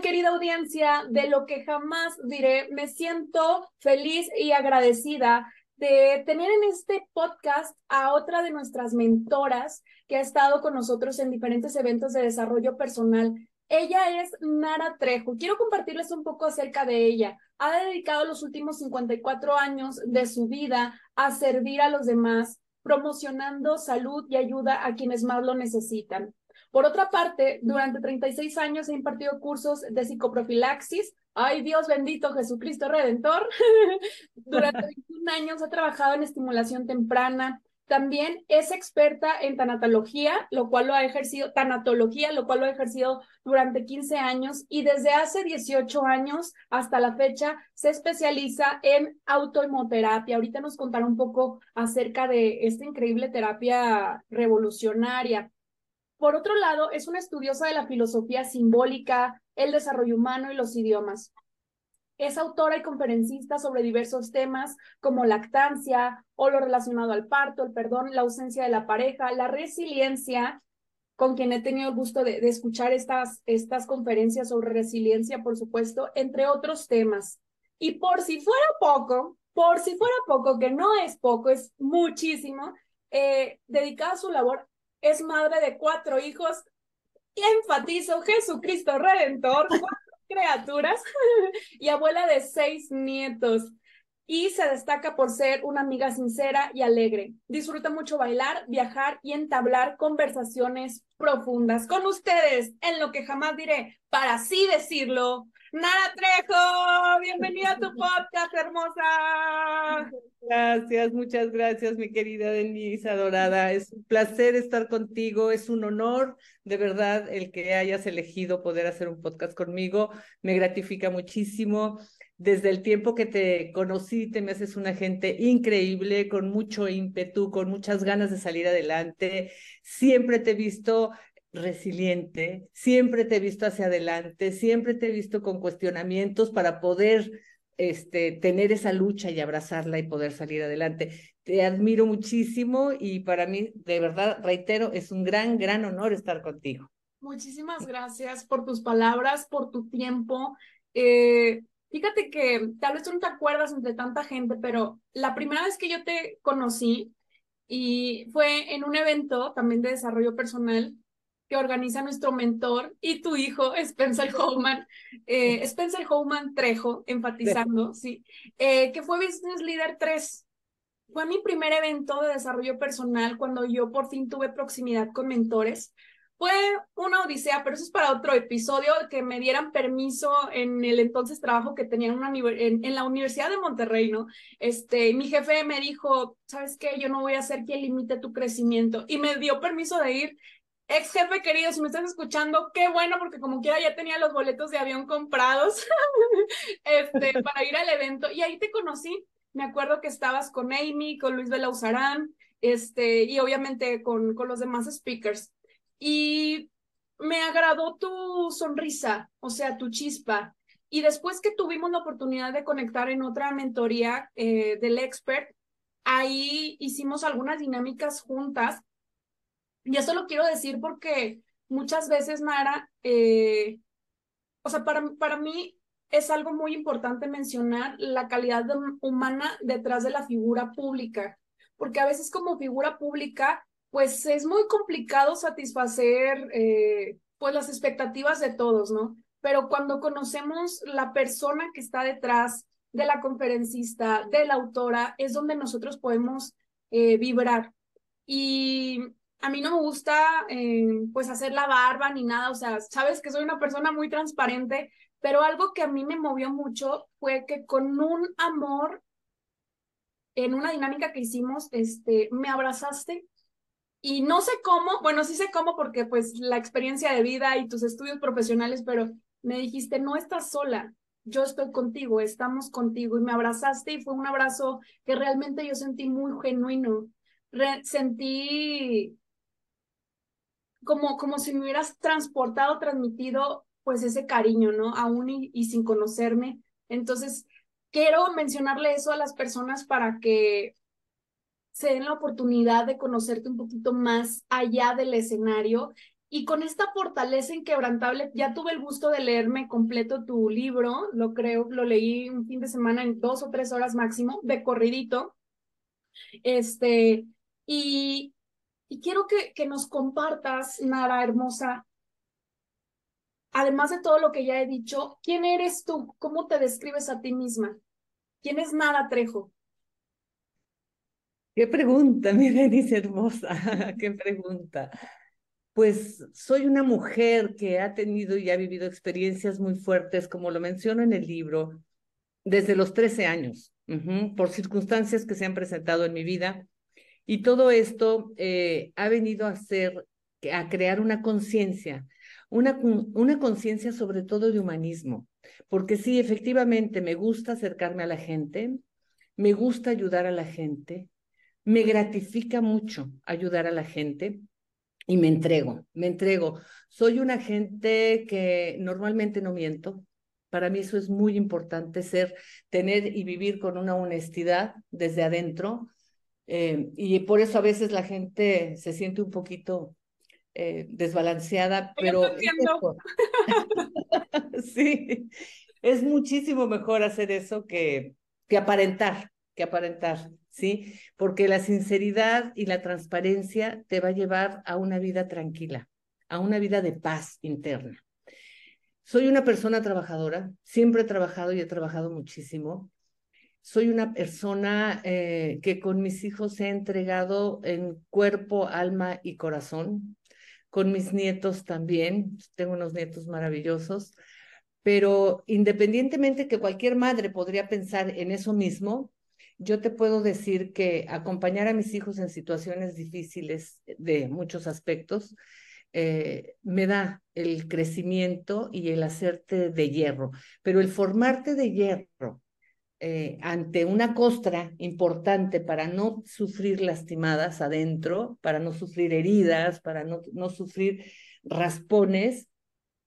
Querida audiencia? De lo que jamás diré, me siento feliz y agradecida de tener en este podcast a otra de nuestras mentoras que ha estado con nosotros en diferentes eventos de desarrollo personal. Ella es Nara Trejo. Quiero compartirles un poco acerca de ella. Ha dedicado los últimos 54 años de su vida a servir a los demás, promocionando salud y ayuda a quienes más lo necesitan. Por otra parte, durante 36 años he impartido cursos de psicoprofilaxis. Ay, Dios bendito, Jesucristo Redentor. durante 21 años he trabajado en estimulación temprana. También es experta en tanatología, lo cual lo ha ejercido, tanatología, lo cual lo ha ejercido durante 15 años y desde hace 18 años hasta la fecha se especializa en autoimoterapia. Ahorita nos contará un poco acerca de esta increíble terapia revolucionaria. Por otro lado, es una estudiosa de la filosofía simbólica, el desarrollo humano y los idiomas. Es autora y conferencista sobre diversos temas como lactancia o lo relacionado al parto, el perdón, la ausencia de la pareja, la resiliencia, con quien he tenido el gusto de, escuchar estas, estas conferencias sobre resiliencia, por supuesto, entre otros temas. Y por si fuera poco, por si fuera poco, que no es poco, es muchísimo, eh, dedicada a su labor es madre de cuatro hijos y enfatizo Jesucristo Redentor, cuatro criaturas y abuela de seis nietos. Y se destaca por ser una amiga sincera y alegre. Disfruta mucho bailar, viajar y entablar conversaciones profundas con ustedes, en lo que jamás diré, para así decirlo, Nara Trejo, bienvenida a tu podcast, hermosa. Gracias, muchas gracias, mi querida Denise, adorada. Es un placer estar contigo, es un honor, de verdad, el que hayas elegido poder hacer un podcast conmigo. Me gratifica muchísimo. Desde el tiempo que te conocí, te me haces una gente increíble, con mucho ímpetu, con muchas ganas de salir adelante. Siempre te he visto resiliente, siempre te he visto hacia adelante, siempre te he visto con cuestionamientos para poder este, tener esa lucha y abrazarla y poder salir adelante. Te admiro muchísimo y para mí, de verdad, reitero, es un gran, gran honor estar contigo. Muchísimas gracias por tus palabras, por tu tiempo. Eh, fíjate que tal vez tú no te acuerdas entre tanta gente, pero la primera vez que yo te conocí y fue en un evento también de desarrollo personal que organiza nuestro mentor y tu hijo, Spencer Homan, eh, Spencer Homan Trejo, enfatizando, sí, eh, que fue Business Leader 3. Fue mi primer evento de desarrollo personal cuando yo por fin tuve proximidad con mentores. Fue una odisea, pero eso es para otro episodio, que me dieran permiso en el entonces trabajo que tenía en, una, en, en, la Universidad de Monterrey, ¿no? Este, mi jefe me dijo, ¿sabes qué? Yo no voy a ser quien limite tu crecimiento. Y me dio permiso de ir Ex jefe querido, si me estás escuchando, qué bueno, porque como quiera ya tenía los boletos de avión comprados este, para ir al evento. Y ahí te conocí. Me acuerdo que estabas con Amy, con Luis Belauzarán, este, y obviamente con, con los demás speakers. Y me agradó tu sonrisa, o sea, tu chispa. Y después que tuvimos la oportunidad de conectar en otra mentoría eh, del expert, ahí hicimos algunas dinámicas juntas y eso lo quiero decir porque muchas veces, Nara, eh, o sea, para, para mí es algo muy importante mencionar la calidad humana detrás de la figura pública, porque a veces como figura pública, pues es muy complicado satisfacer eh, pues las expectativas de todos, ¿no? Pero cuando conocemos la persona que está detrás de la conferencista, de la autora, es donde nosotros podemos eh, vibrar. Y a mí no me gusta eh, pues hacer la barba ni nada, o sea, sabes que soy una persona muy transparente, pero algo que a mí me movió mucho fue que con un amor, en una dinámica que hicimos, este, me abrazaste y no sé cómo, bueno, sí sé cómo porque pues la experiencia de vida y tus estudios profesionales, pero me dijiste, no estás sola, yo estoy contigo, estamos contigo y me abrazaste y fue un abrazo que realmente yo sentí muy genuino. sentí como, como si me hubieras transportado, transmitido pues ese cariño, ¿no? Aún y, sin conocerme. Entonces, quiero mencionarle eso a las personas para que se den la oportunidad de conocerte un poquito más allá del escenario. Y con esta fortaleza inquebrantable, ya tuve el gusto de leerme completo tu libro, lo creo, lo leí un fin de semana en dos o tres horas máximo, de corridito. Este, y, y quiero que, que nos compartas, Nara hermosa, además de todo lo que ya he dicho, ¿quién eres tú? ¿Cómo te describes a ti misma? ¿Quién es Nara Trejo? Qué pregunta, mi Denise hermosa, qué pregunta. Pues soy una mujer que ha tenido y ha vivido experiencias muy fuertes, como lo menciono en el libro, desde los 13 años, por circunstancias que se han presentado en mi vida. Y todo esto eh, ha venido a hacer, a crear una conciencia una, una conciencia sobre todo de humanismo, porque sí, efectivamente, me gusta acercarme a la gente, me gusta ayudar a la gente, me gratifica mucho ayudar a la gente y me entrego, me entrego. Soy una gente que normalmente no miento. Para mí eso es muy importante, ser, tener y vivir con una honestidad desde adentro. Eh, y por eso a veces la gente se siente un poquito eh, desbalanceada, pero... sí, es muchísimo mejor hacer eso que, que aparentar, que aparentar, ¿sí? Porque la sinceridad y la transparencia te va a llevar a una vida tranquila, a una vida de paz interna. Soy una persona trabajadora, siempre he trabajado y he trabajado muchísimo. Soy una persona eh, que con mis hijos he entregado en cuerpo, alma y corazón con mis nietos también, tengo unos nietos maravillosos, pero independientemente que cualquier madre podría pensar en eso mismo, yo te puedo decir que acompañar a mis hijos en situaciones difíciles de muchos aspectos eh, me da el crecimiento y el hacerte de hierro, pero el formarte de hierro eh, ante una costra importante para no sufrir lastimadas adentro, para no sufrir heridas, para no, no sufrir raspones,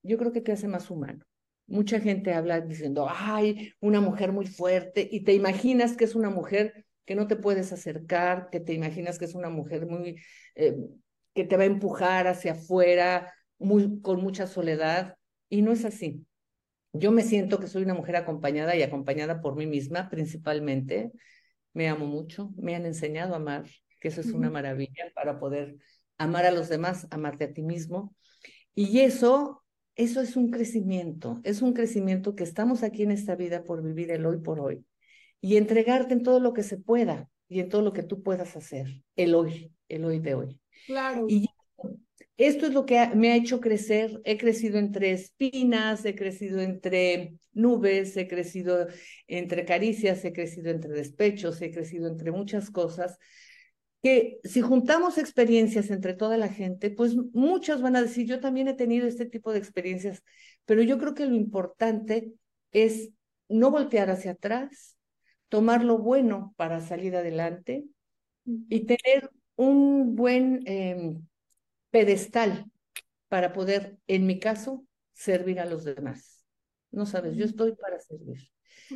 yo creo que te hace más humano. Mucha gente habla diciendo, ay, una mujer muy fuerte, y te imaginas que es una mujer que no te puedes acercar, que te imaginas que es una mujer muy, eh, que te va a empujar hacia afuera, muy, con mucha soledad, y no es así. Yo me siento que soy una mujer acompañada y acompañada por mí misma principalmente. Me amo mucho, me han enseñado a amar, que eso es una maravilla para poder amar a los demás, amarte a ti mismo. Y eso, eso es un crecimiento, es un crecimiento que estamos aquí en esta vida por vivir el hoy por hoy y entregarte en todo lo que se pueda y en todo lo que tú puedas hacer, el hoy, el hoy de hoy. Claro. Y esto es lo que me ha hecho crecer. He crecido entre espinas, he crecido entre nubes, he crecido entre caricias, he crecido entre despechos, he crecido entre muchas cosas que si juntamos experiencias entre toda la gente, pues muchos van a decir, yo también he tenido este tipo de experiencias, pero yo creo que lo importante es no voltear hacia atrás, tomar lo bueno para salir adelante y tener un buen... Em, pedestal para poder, en mi caso, servir a los demás. No sabes, yo estoy para servir.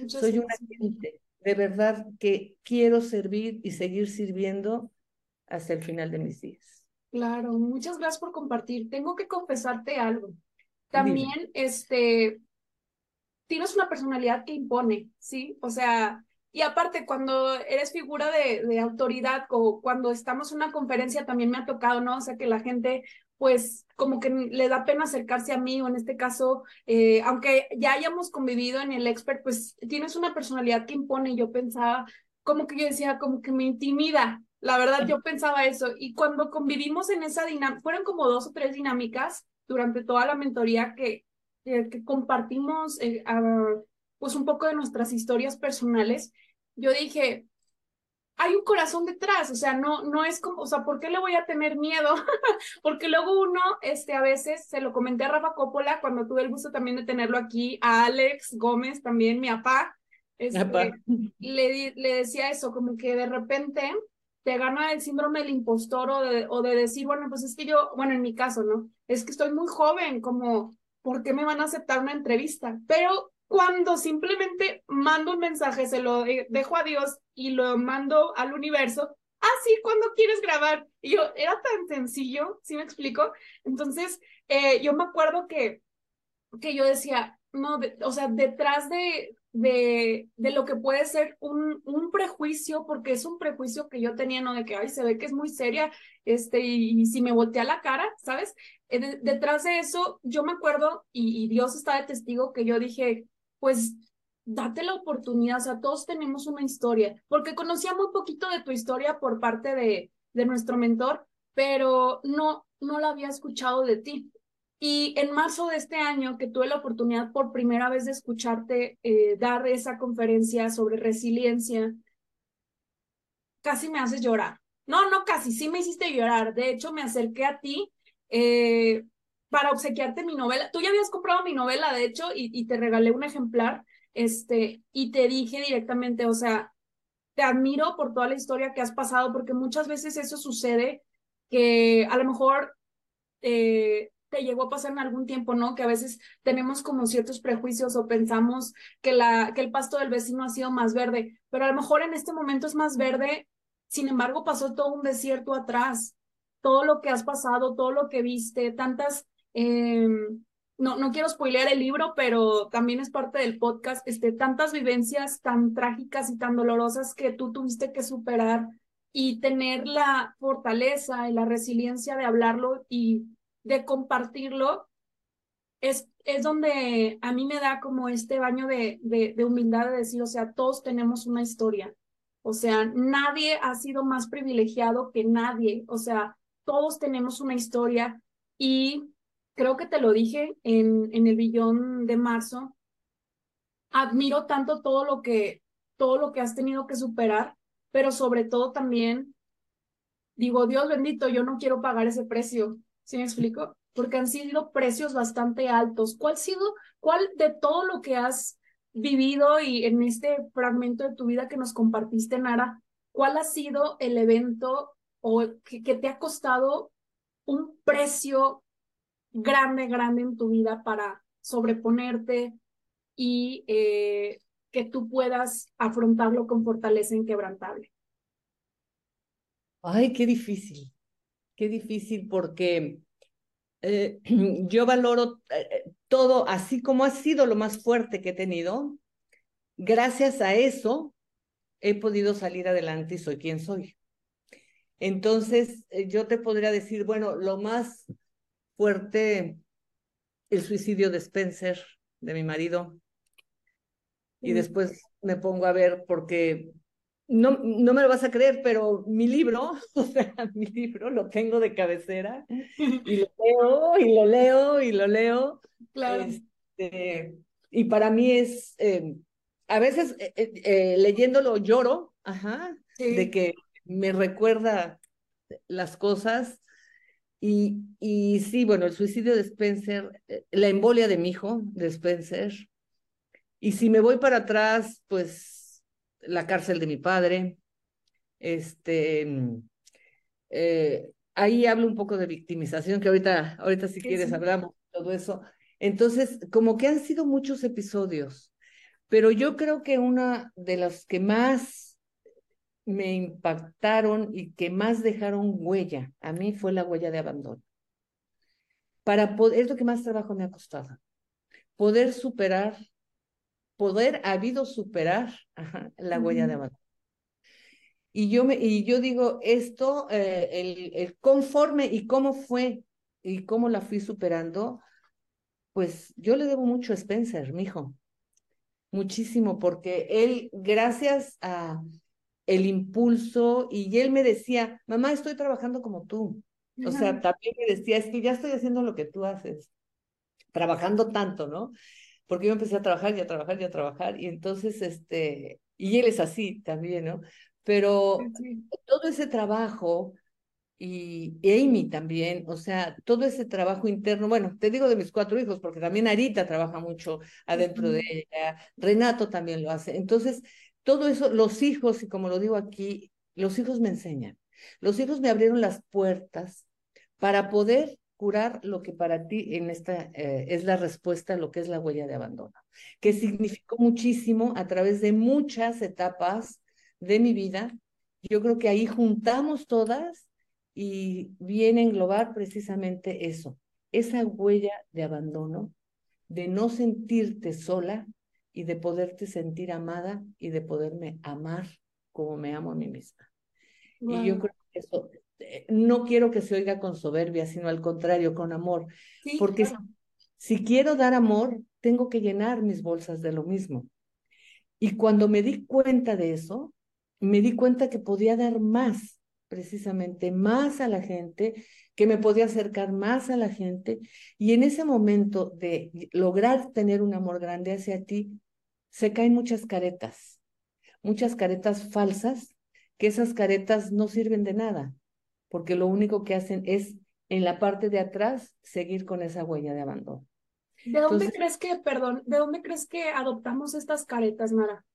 Soy una gente de verdad que quiero servir y seguir sirviendo hasta el final de mis días. Claro, muchas gracias por compartir. Tengo que confesarte algo. También, este, tienes una personalidad que impone, ¿sí? O sea, y aparte, cuando eres figura de, autoridad o cuando estamos en una conferencia, también me ha tocado, ¿no? O sea, que la gente, pues, como que le da pena acercarse a mí, o en este caso, eh, aunque ya hayamos convivido en el expert, pues tienes una personalidad que impone. Yo pensaba, como que yo decía, como que me intimida. La verdad, yo pensaba eso. Y cuando convivimos en esa dinámica, fueron como dos o tres dinámicas durante toda la mentoría que, que compartimos eh, pues un poco de nuestras historias personales, yo dije, hay un corazón detrás, o sea, no, no es como, o sea, ¿por qué le voy a tener miedo? Porque luego uno, este, a veces, se lo comenté a Rafa Coppola cuando tuve el gusto también de tenerlo aquí, a Alex Gómez también, mi papá, este, le, le decía eso, como que de repente te gana el síndrome del impostor o de, o de decir, bueno, pues es que yo, bueno, en mi caso, ¿no? Es que estoy muy joven, como, ¿por qué me van a aceptar una entrevista? Pero cuando simplemente mando un mensaje, se lo dejo a Dios y lo mando al universo, ah, cuando quieres grabar? Y yo, era tan sencillo, ¿sí me explico? Entonces, eh, yo me acuerdo que, que yo decía, no, o sea, detrás de, de, de lo que puede ser un, un prejuicio, porque es un prejuicio que yo tenía, ¿no? De que, ay, se ve que es muy seria, este, y, si me voltea la cara, ¿sabes? Eh, detrás de eso, yo me acuerdo, y Dios está de testigo, que yo dije, pues date la oportunidad, o sea, todos tenemos una historia, porque conocía muy poquito de tu historia por parte de, de nuestro mentor, pero no, no la había escuchado de ti. Y en marzo de este año, que tuve la oportunidad por primera vez de escucharte eh, dar esa conferencia sobre resiliencia, casi me haces llorar. No, no casi, sí me hiciste llorar. De hecho, me acerqué a ti eh, para obsequiarte mi novela. Tú ya habías comprado mi novela, de hecho, y, y te regalé un ejemplar, este, y te dije directamente, o sea, te admiro por toda la historia que has pasado, porque muchas veces eso sucede que a lo mejor eh, te llegó a pasar en algún tiempo, ¿no? Que a veces tenemos como ciertos prejuicios o pensamos que, la, que el pasto del vecino ha sido más verde, pero a lo mejor en este momento es más verde, sin embargo pasó todo un desierto atrás, todo lo que has pasado, todo lo que viste, tantas, em, no, no quiero spoilear el libro, pero también es parte del podcast, este, tantas vivencias tan trágicas y tan dolorosas que tú tuviste que superar y tener la fortaleza y la resiliencia de hablarlo y de compartirlo, es, es donde a mí me da como este baño de, de, de humildad de decir, o sea, todos tenemos una historia. O sea, nadie ha sido más privilegiado que nadie. O sea, todos tenemos una historia y creo que te lo dije en, en el billón de marzo. Admiro tanto todo lo que todo lo que has tenido que superar, pero sobre todo también digo, Dios bendito, yo no quiero pagar ese precio. ¿Sí me explico? Porque han sido precios bastante altos. ¿Cuál sido, cuál de todo lo que has vivido y en este fragmento de tu vida que nos compartiste, Nara, cuál ha sido el evento o que, te ha costado un precio grande, grande en tu vida para sobreponerte y eh, que tú puedas afrontarlo con fortaleza inquebrantable? Ay, qué difícil qué difícil porque eh, yo valoro eh, todo así como ha sido lo más fuerte que he tenido. Gracias a eso he podido salir adelante y soy quien soy. Entonces, yo te podría decir, bueno, lo más fuerte, el suicidio de Spencer, de mi marido. Y después me pongo a ver porque no, no me lo vas a creer, pero mi libro, o sea, mi libro lo tengo de cabecera y lo leo y lo leo y lo leo. Claro. Este, y para mí es, eh, a veces eh, eh, leyéndolo lloro, ajá, de que me recuerda las cosas. Y, y sí, bueno, el suicidio de Spencer, la embolia de mi hijo, de Spencer. Y si me voy para atrás, pues la cárcel de mi padre. Este, mm, eh, ahí hablo un poco de victimización, que ahorita, ahorita si quieres hablamos de todo eso. Entonces, como que han sido muchos episodios, pero yo creo que una de las que más me impactaron y que más dejaron huella a mí fue la huella de abandono. Para poder, es lo que más trabajo me ha costado, poder superar poder habido superar la huella de abandono. Y yo, me, y yo digo, esto, eh, el, el, conforme y cómo fue y cómo la fui superando, pues yo le debo mucho a Spencer, mi hijo, muchísimo, porque él, gracias a el impulso, y él me decía, mamá, estoy trabajando como tú. O sea, también me decía, es que ya estoy haciendo lo que tú haces, trabajando tanto, ¿no? Porque yo empecé a trabajar y a trabajar y a trabajar, y entonces, este, y él es así también, ¿no? Pero todo ese trabajo, y Amy también, o sea, todo ese trabajo interno, bueno, te digo de mis cuatro hijos, porque también Arita trabaja mucho adentro de ella, Renato también lo hace. Entonces, todo eso, los hijos, y como lo digo aquí, los hijos me enseñan. Los hijos me abrieron las puertas para poder curar lo que para ti en esta eh, es la respuesta a lo que es la huella de abandono, que significó muchísimo a través de muchas etapas de mi vida. Yo creo que ahí juntamos todas y viene a englobar precisamente eso, esa huella de abandono, de no sentirte sola y de poderte sentir amada y de poderme amar como me amo a mí misma. Y yo creo que eso, eh, no quiero que se oiga con soberbia, sino al contrario, con amor, porque si quiero dar amor, tengo que llenar mis bolsas de lo mismo. Y cuando me di cuenta de eso, me di cuenta que podía dar más, precisamente más a la gente, que me podía acercar más a la gente. Y en ese momento de lograr tener un amor grande hacia ti, se caen muchas caretas, muchas caretas falsas, que esas caretas no sirven de nada, porque lo único que hacen es en la parte de atrás seguir con esa huella de abandono. ¿De dónde crees que, perdón, de dónde crees que adoptamos estas caretas, Mara?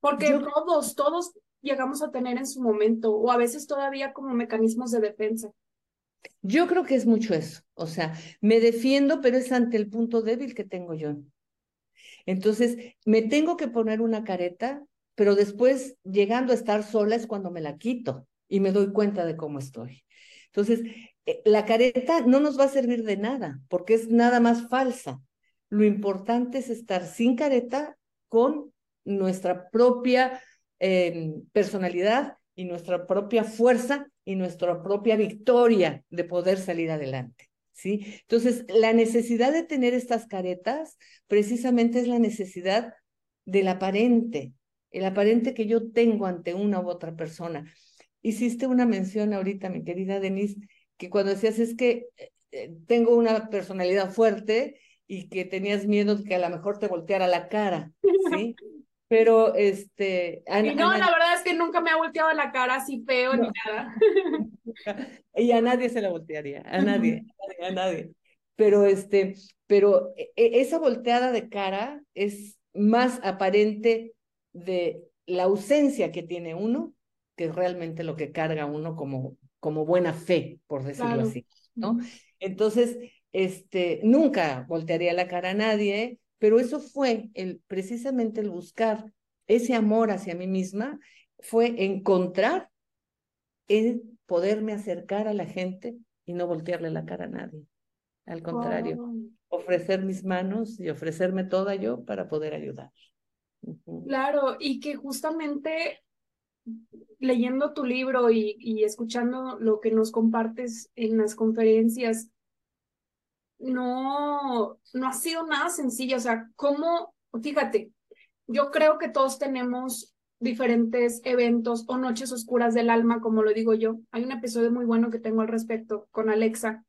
Porque todos, todos llegamos a tener en su momento, o a veces todavía como mecanismos de defensa. Yo creo que es mucho eso. O sea, me defiendo, pero es ante el punto débil que tengo yo. Entonces, me tengo que poner una careta, pero después, llegando a estar sola, es cuando me la quito y me doy cuenta de cómo estoy. Entonces, eh, la careta no nos va a servir de nada, porque es nada más falsa. Lo importante es estar sin careta con nuestra propia em, personalidad y nuestra propia fuerza y nuestra propia victoria de poder salir adelante. ¿Sí? Entonces, la necesidad de tener estas caretas precisamente es la necesidad del aparente, el aparente que yo tengo ante una u otra persona. Hiciste una mención ahorita, mi querida Denise, que cuando decías es que eh, eh, tengo una personalidad fuerte y que tenías miedo de que a lo mejor te volteara la cara, ¿sí? Pero, este... y no, la verdad es que nunca me ha volteado la cara así feo ni nada. y a nadie se la voltearía, a nadie, a nadie, Pero, este, pero e, e, esa volteada de cara es más aparente de la ausencia que tiene uno que realmente lo que carga uno como, como buena fe, por decirlo así, ¿no? Entonces, este, nunca voltearía la cara a nadie, pero eso fue el, precisamente el buscar ese amor hacia mí misma, fue encontrar el poderme acercar a la gente y no voltearle la cara a nadie. Al contrario, ofrecer mis manos y ofrecerme toda yo para poder ayudar. Claro, y que justamente leyendo tu libro y, y, escuchando lo que nos compartes en las conferencias, no, no ha sido nada sencillo. O sea, ¿cómo? Fíjate, yo creo que todos tenemos diferentes eventos o noches oscuras del alma, como lo digo yo. Hay un episodio muy bueno que tengo al respecto con Alexa.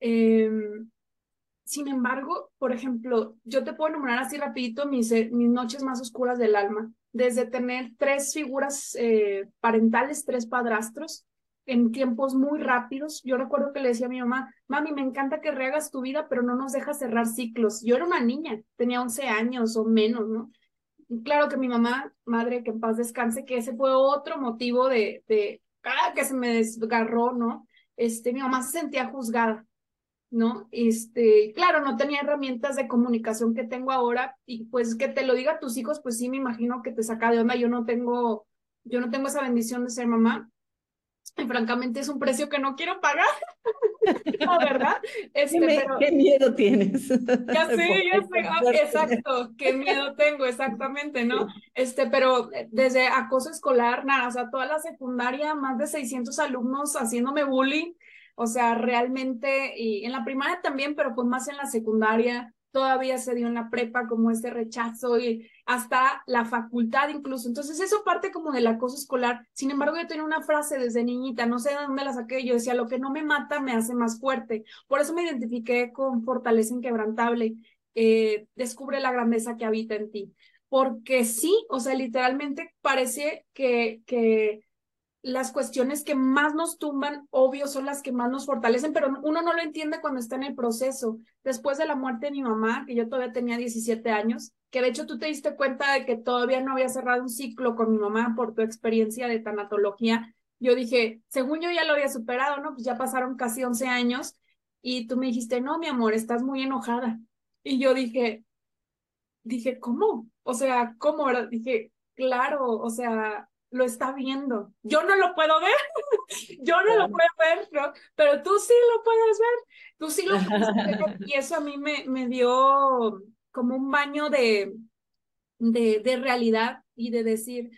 Em, sin embargo, por ejemplo, yo te puedo enumerar así rapidito mis, eh, mis noches más oscuras del alma, desde tener tres figuras eh, parentales, tres padrastros, en tiempos muy rápidos. Yo recuerdo que le decía a mi mamá, mami, me encanta que rehagas tu vida, pero no nos dejas cerrar ciclos. Yo era una niña, tenía 11 años o menos, ¿no? Claro que mi mamá, madre, que en paz descanse, que ese fue otro motivo de, de ah, que se me desgarró, ¿no? Este, mi mamá se sentía juzgada, ¿no? Este, claro, no tenía herramientas de comunicación que tengo ahora y pues que te lo diga a tus hijos, pues sí me imagino que te saca de onda. Yo no tengo, yo no tengo esa bendición de ser mamá, y francamente es un precio que no quiero pagar. la verdad. Este, ¿Qué, pero... ¿Qué, miedo tienes? Ya sé, ya sé. Ah, exacto, qué miedo tengo, exactamente, ¿no? Este, pero eh, desde acoso escolar, nada, o sea, toda la secundaria, más de 600 alumnos haciéndome bullying. O sea, realmente, y en la primaria también, pero fue más en la secundaria todavía se dio en la prepa como este rechazo y hasta la facultad incluso. Entonces eso parte como del acoso escolar. Sin embargo, yo tenía una frase desde niñita, no sé de dónde la saqué, yo decía, lo que no me mata me hace más fuerte. Por eso me identifiqué con fortaleza inquebrantable. Descubre la grandeza que habita en ti. Porque sí, o sea, literalmente parece que, que las cuestiones que más nos tumban, obvio, son las que más nos fortalecen, pero uno no lo entiende cuando está en el proceso. Después de la muerte de mi mamá, que yo todavía tenía 17 años, que de hecho tú te diste cuenta de que todavía no había cerrado un ciclo con mi mamá por tu experiencia de tanatología, yo dije, según yo ya lo había superado, ¿no? Pues ya pasaron casi 11 años y tú me dijiste, no, mi amor, estás muy enojada. Y yo dije, dije, ¿cómo? O sea, ¿cómo? Dije, claro, o sea, lo está viendo. Yo no lo puedo ver, yo no lo puedo ver, ¿no? pero tú sí lo puedes ver, tú sí lo puedes ver. Y eso a mí me, me dio como un baño de, de, de realidad y de decir,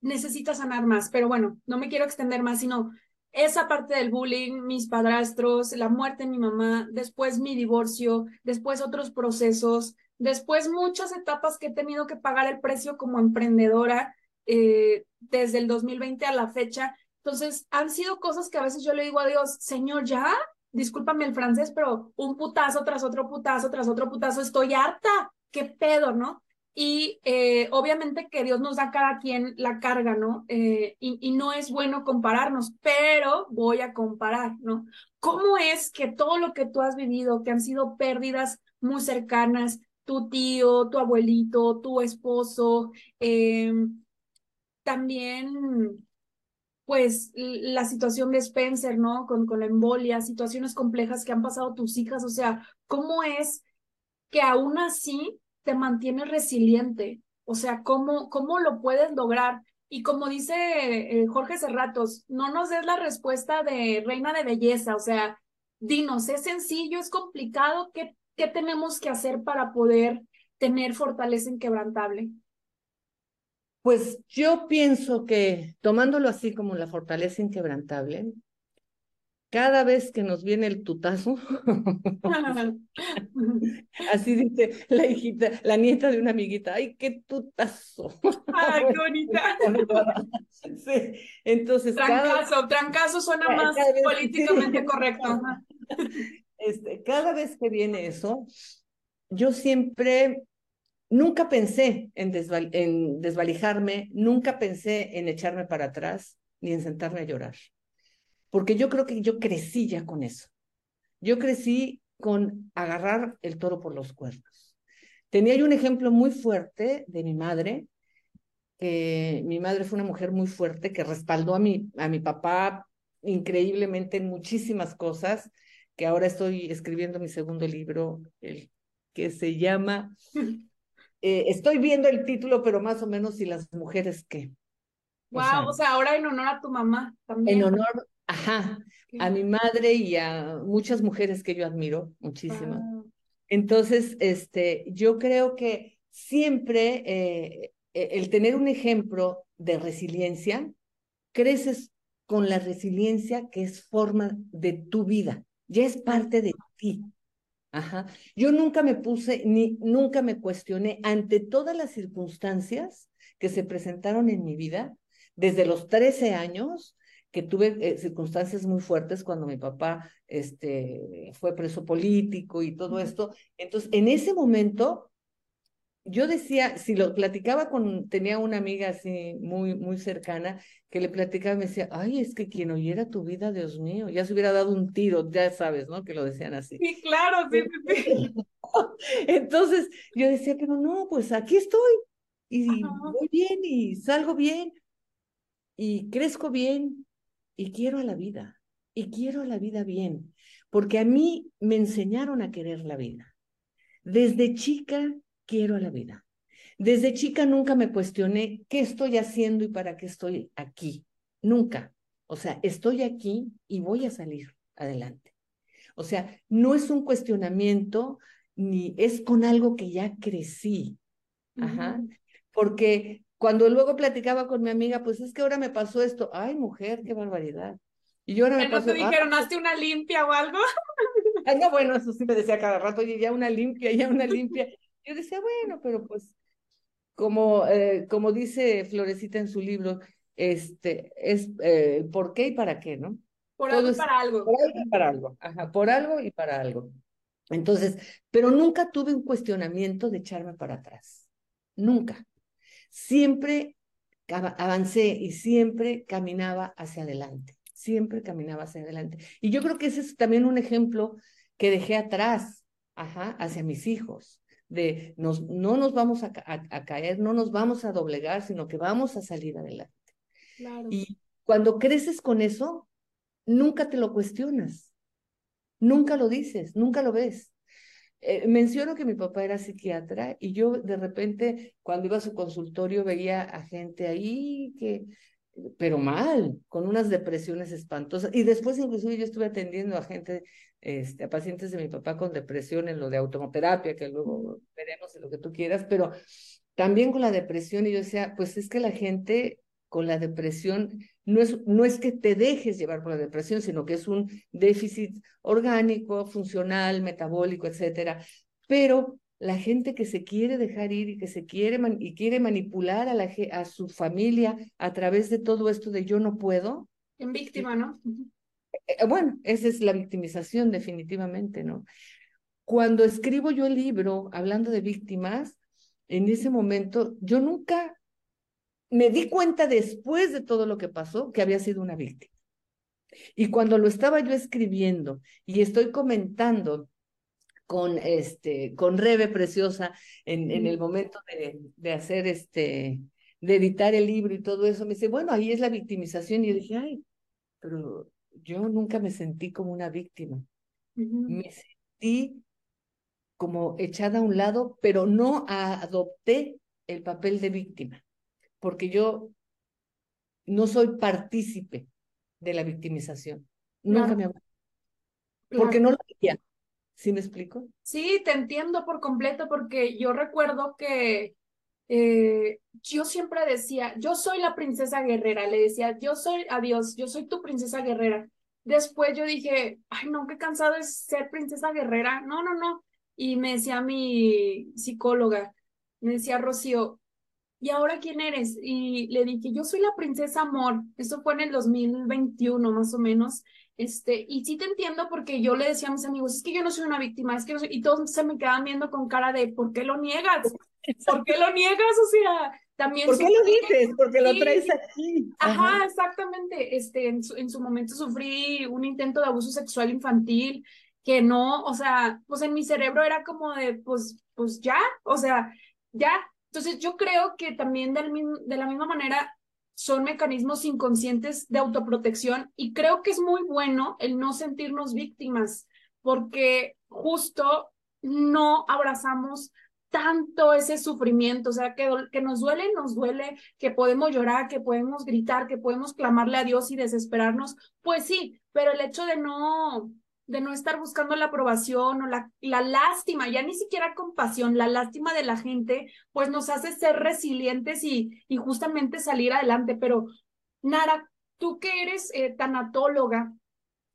necesitas sanar más, pero bueno, no me quiero extender más, sino esa parte del bullying, mis padrastros, la muerte de mi mamá, después mi divorcio, después otros procesos, después muchas etapas que he tenido que pagar el precio como emprendedora eh, desde el 2020 a la fecha. Entonces, han sido cosas que a veces yo le digo a Dios, Señor, ya, discúlpame el francés, pero un putazo tras otro putazo tras otro putazo, estoy harta, qué pedo, ¿no? Y eh, obviamente que Dios nos da cada quien la carga, ¿no? Eh, y, no es bueno compararnos, pero voy a comparar, ¿no? ¿Cómo es que todo lo que tú has vivido, que han sido pérdidas muy cercanas, tu tío, tu abuelito, tu esposo, eh, también, pues, la situación de Spencer, ¿no? Con, con la embolia, situaciones complejas que han pasado tus hijas, o sea, ¿cómo es que aún así te mantienes resiliente? O sea, ¿cómo, cómo lo puedes lograr? Y como dice eh, Jorge Serratos, no nos des la respuesta de reina de belleza, o sea, dinos, ¿es sencillo, es complicado? ¿Qué, qué tenemos que hacer para poder tener fortaleza inquebrantable? Pues yo pienso que tomándolo así como la fortaleza inquebrantable, cada vez que nos viene el tutazo, así dice la hijita, la nieta de una amiguita, ay, qué tutazo. Ay, qué bonita. sí, entonces. Trancazo, trancazo suena más políticamente correcto. Este, cada vez que viene eso, yo siempre Nunca pensé en, desvalijarme, nunca pensé en echarme para atrás ni en sentarme a llorar, porque yo creo que yo crecí ya con eso. Yo crecí con agarrar el toro por los cuernos. Tenía yo un ejemplo muy fuerte de mi madre, que mi madre fue una mujer muy fuerte que respaldó a mi, a mi papá increíblemente en muchísimas cosas, que ahora estoy escribiendo mi segundo libro, el que se llama Eh, estoy viendo el título, pero más o menos, ¿y las mujeres qué? Wow, o sea, ahora en honor a tu mamá también. En honor, ajá, a mi madre y a muchas mujeres que yo admiro, muchísimas. Entonces, este, yo creo que siempre eh, e, el tener un ejemplo de resiliencia, creces con la resiliencia que es forma de tu vida, ya es parte de ti. Ajá. Yo nunca me puse, ni nunca me cuestioné ante todas las circunstancias que se presentaron en mi vida, desde los 13 años, que tuve eh, circunstancias muy fuertes cuando mi papá este, fue preso político y todo esto. Entonces, en ese momento, yo decía, si lo platicaba con, tenía una amiga así muy, muy cercana, que le platicaba, me decía, ay, es que quien oyera tu vida, Dios mío, ya se hubiera dado un tiro, ya sabes, ¿no? Que lo decían así. Sí, claro, sí, sí, Entonces, yo decía, pero no, pues aquí estoy, y voy bien, y salgo bien, y crezco bien, y quiero a la vida, y quiero a la vida bien, porque a mí me enseñaron a querer la vida. Desde chica quiero a la vida. Desde chica nunca me cuestioné qué estoy haciendo y para qué estoy aquí. Nunca. O sea, estoy aquí y voy a salir adelante. O sea, no es un cuestionamiento ni es con algo que ya crecí. Ajá. Porque cuando luego platicaba con mi amiga, pues es que ahora me pasó esto. Ay, mujer, qué barbaridad. Y yo ahora me pasó. ¿No te dijeron, hazte una limpia o algo? Ay, no, bueno, eso sí me decía cada rato, oye, ya una limpia, ya una limpia. Yo decía, bueno, pero pues, como, eh, como dice Florecita en su libro, este, es eh, por qué y para qué, ¿no? Por algo y para algo. Por algo y para algo, ajá, por algo y para algo. Entonces, pero nunca tuve un cuestionamiento de echarme para atrás, nunca. Siempre avancé y siempre caminaba hacia adelante, siempre caminaba hacia adelante. Y yo creo que ese es también un ejemplo que dejé atrás, ajá, hacia mis hijos de nos, no nos vamos a, caer, no nos vamos a doblegar, sino que vamos a salir adelante. Y cuando creces con eso, nunca te lo cuestionas, nunca lo dices, nunca lo ves. Eh, menciono que mi papá era psiquiatra y yo de repente cuando iba a su consultorio veía a gente ahí que, pero mal, con unas depresiones espantosas. Y después inclusive yo estuve atendiendo a gente este, a pacientes de mi papá con depresión en lo de automoterapia, que luego veremos en lo que tú quieras, pero también con la depresión, y yo decía, pues es que la gente con la depresión no es, no es que te dejes llevar por la depresión, sino que es un déficit orgánico, funcional, metabólico, etcétera. Pero la gente que se quiere dejar ir y que se quiere y quiere manipular a, la, a su familia a través de todo esto de yo no puedo. En víctima, ¿no? Eh, bueno, esa es la victimización definitivamente, ¿no? Cuando escribo yo el libro hablando de víctimas, en ese momento yo nunca me di cuenta después de todo lo que pasó que había sido una víctima. Y cuando lo estaba yo escribiendo y estoy comentando con este con Rebe Preciosa en, en el momento de, de, hacer este de editar el libro y todo eso, me dice, bueno, ahí es la victimización. Y yo dije, ay, pero yo nunca me sentí como una víctima. Me sentí como echada a un lado, pero no adopté el papel de víctima, porque yo no soy partícipe de la victimización. Nunca me Porque no lo quería. ¿Sí me explico? Sí, te entiendo por completo, porque yo recuerdo que eh, yo siempre decía, yo soy la princesa guerrera, le decía, yo soy, adiós, yo soy tu princesa guerrera. Después yo dije, ay, no, qué cansado es ser princesa guerrera. No, no, no. Y me decía mi psicóloga, me decía Rocío, ¿y ahora quién eres? Y le dije, yo soy la princesa amor. Eso fue en el 2021 más o menos. Este, y sí te entiendo porque yo le decía a mis amigos, es que yo no soy una víctima, es que no soy, y todos se me quedaban viendo con cara de, ¿por qué lo niegas? ¿Por qué lo niegas? O sea, también... ¿Por qué lo dices? Porque lo traes aquí. Ajá, exactamente. Este, en su, en su momento sufrí un intento de abuso sexual infantil que no, o sea, pues en mi cerebro era como de, pues, pues ya, o sea, ya. Entonces yo creo que también del, de la misma manera son mecanismos inconscientes de autoprotección y creo que es muy bueno el no sentirnos víctimas porque justo no abrazamos tanto ese sufrimiento, o sea, que, nos duele, nos duele, que podemos llorar, que podemos gritar, que podemos clamarle a Dios y desesperarnos, pues sí, pero el hecho de no, de no estar buscando la aprobación o la, lástima, ya ni siquiera compasión, la lástima de la gente, pues nos hace ser resilientes y, y justamente salir adelante. Pero, Nara, tú que eres eh, tanatóloga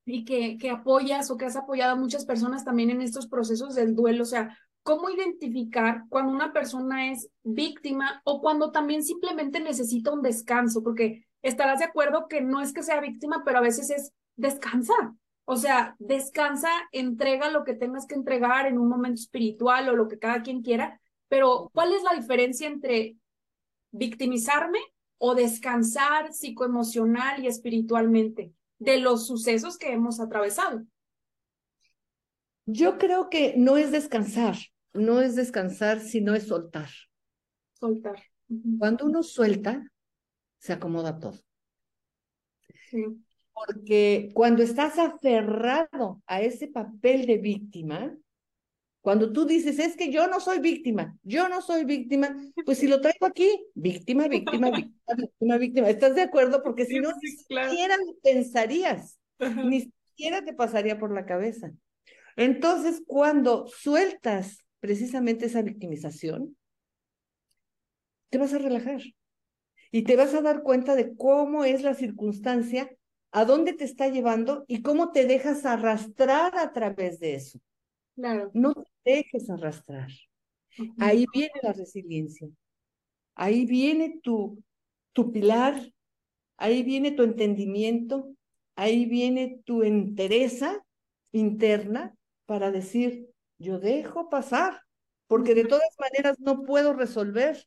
y que, que apoyas o que has apoyado a muchas personas también en estos procesos del duelo, o sea, ¿cómo identificar cuando una persona es víctima o cuando también simplemente necesita un descanso? Porque estarás de acuerdo que no es que sea víctima, pero a veces es descansa. O sea, descansa, entrega lo que tengas que entregar en un momento espiritual o lo que cada quien quiera, pero ¿cuál es la diferencia entre victimizarme o descansar psicoemocional y espiritualmente de los sucesos que hemos atravesado? Yo creo que no es descansar, no es descansar, sino es soltar. Soltar. Cuando uno suelta, se acomoda todo. Sí. Porque cuando estás aferrado a ese papel de víctima, Cuando tú dices, es que yo no soy víctima, yo no soy víctima, pues si lo traigo aquí, víctima, víctima, víctima, víctima, víctima. ¿Estás de acuerdo? Porque si no, ni siquiera pensarías, ni siquiera te pasaría por la cabeza. Entonces, cuando sueltas precisamente esa victimización, te vas a relajar y te vas a dar cuenta de cómo es la circunstancia, a dónde te está llevando y cómo te dejas arrastrar a través de eso. Claro. No te dejes arrastrar. Ahí viene la resiliencia. Ahí viene tu, tu pilar, ahí viene tu entendimiento, ahí viene tu entereza interna para decir, yo dejo pasar, porque de todas maneras no puedo resolver.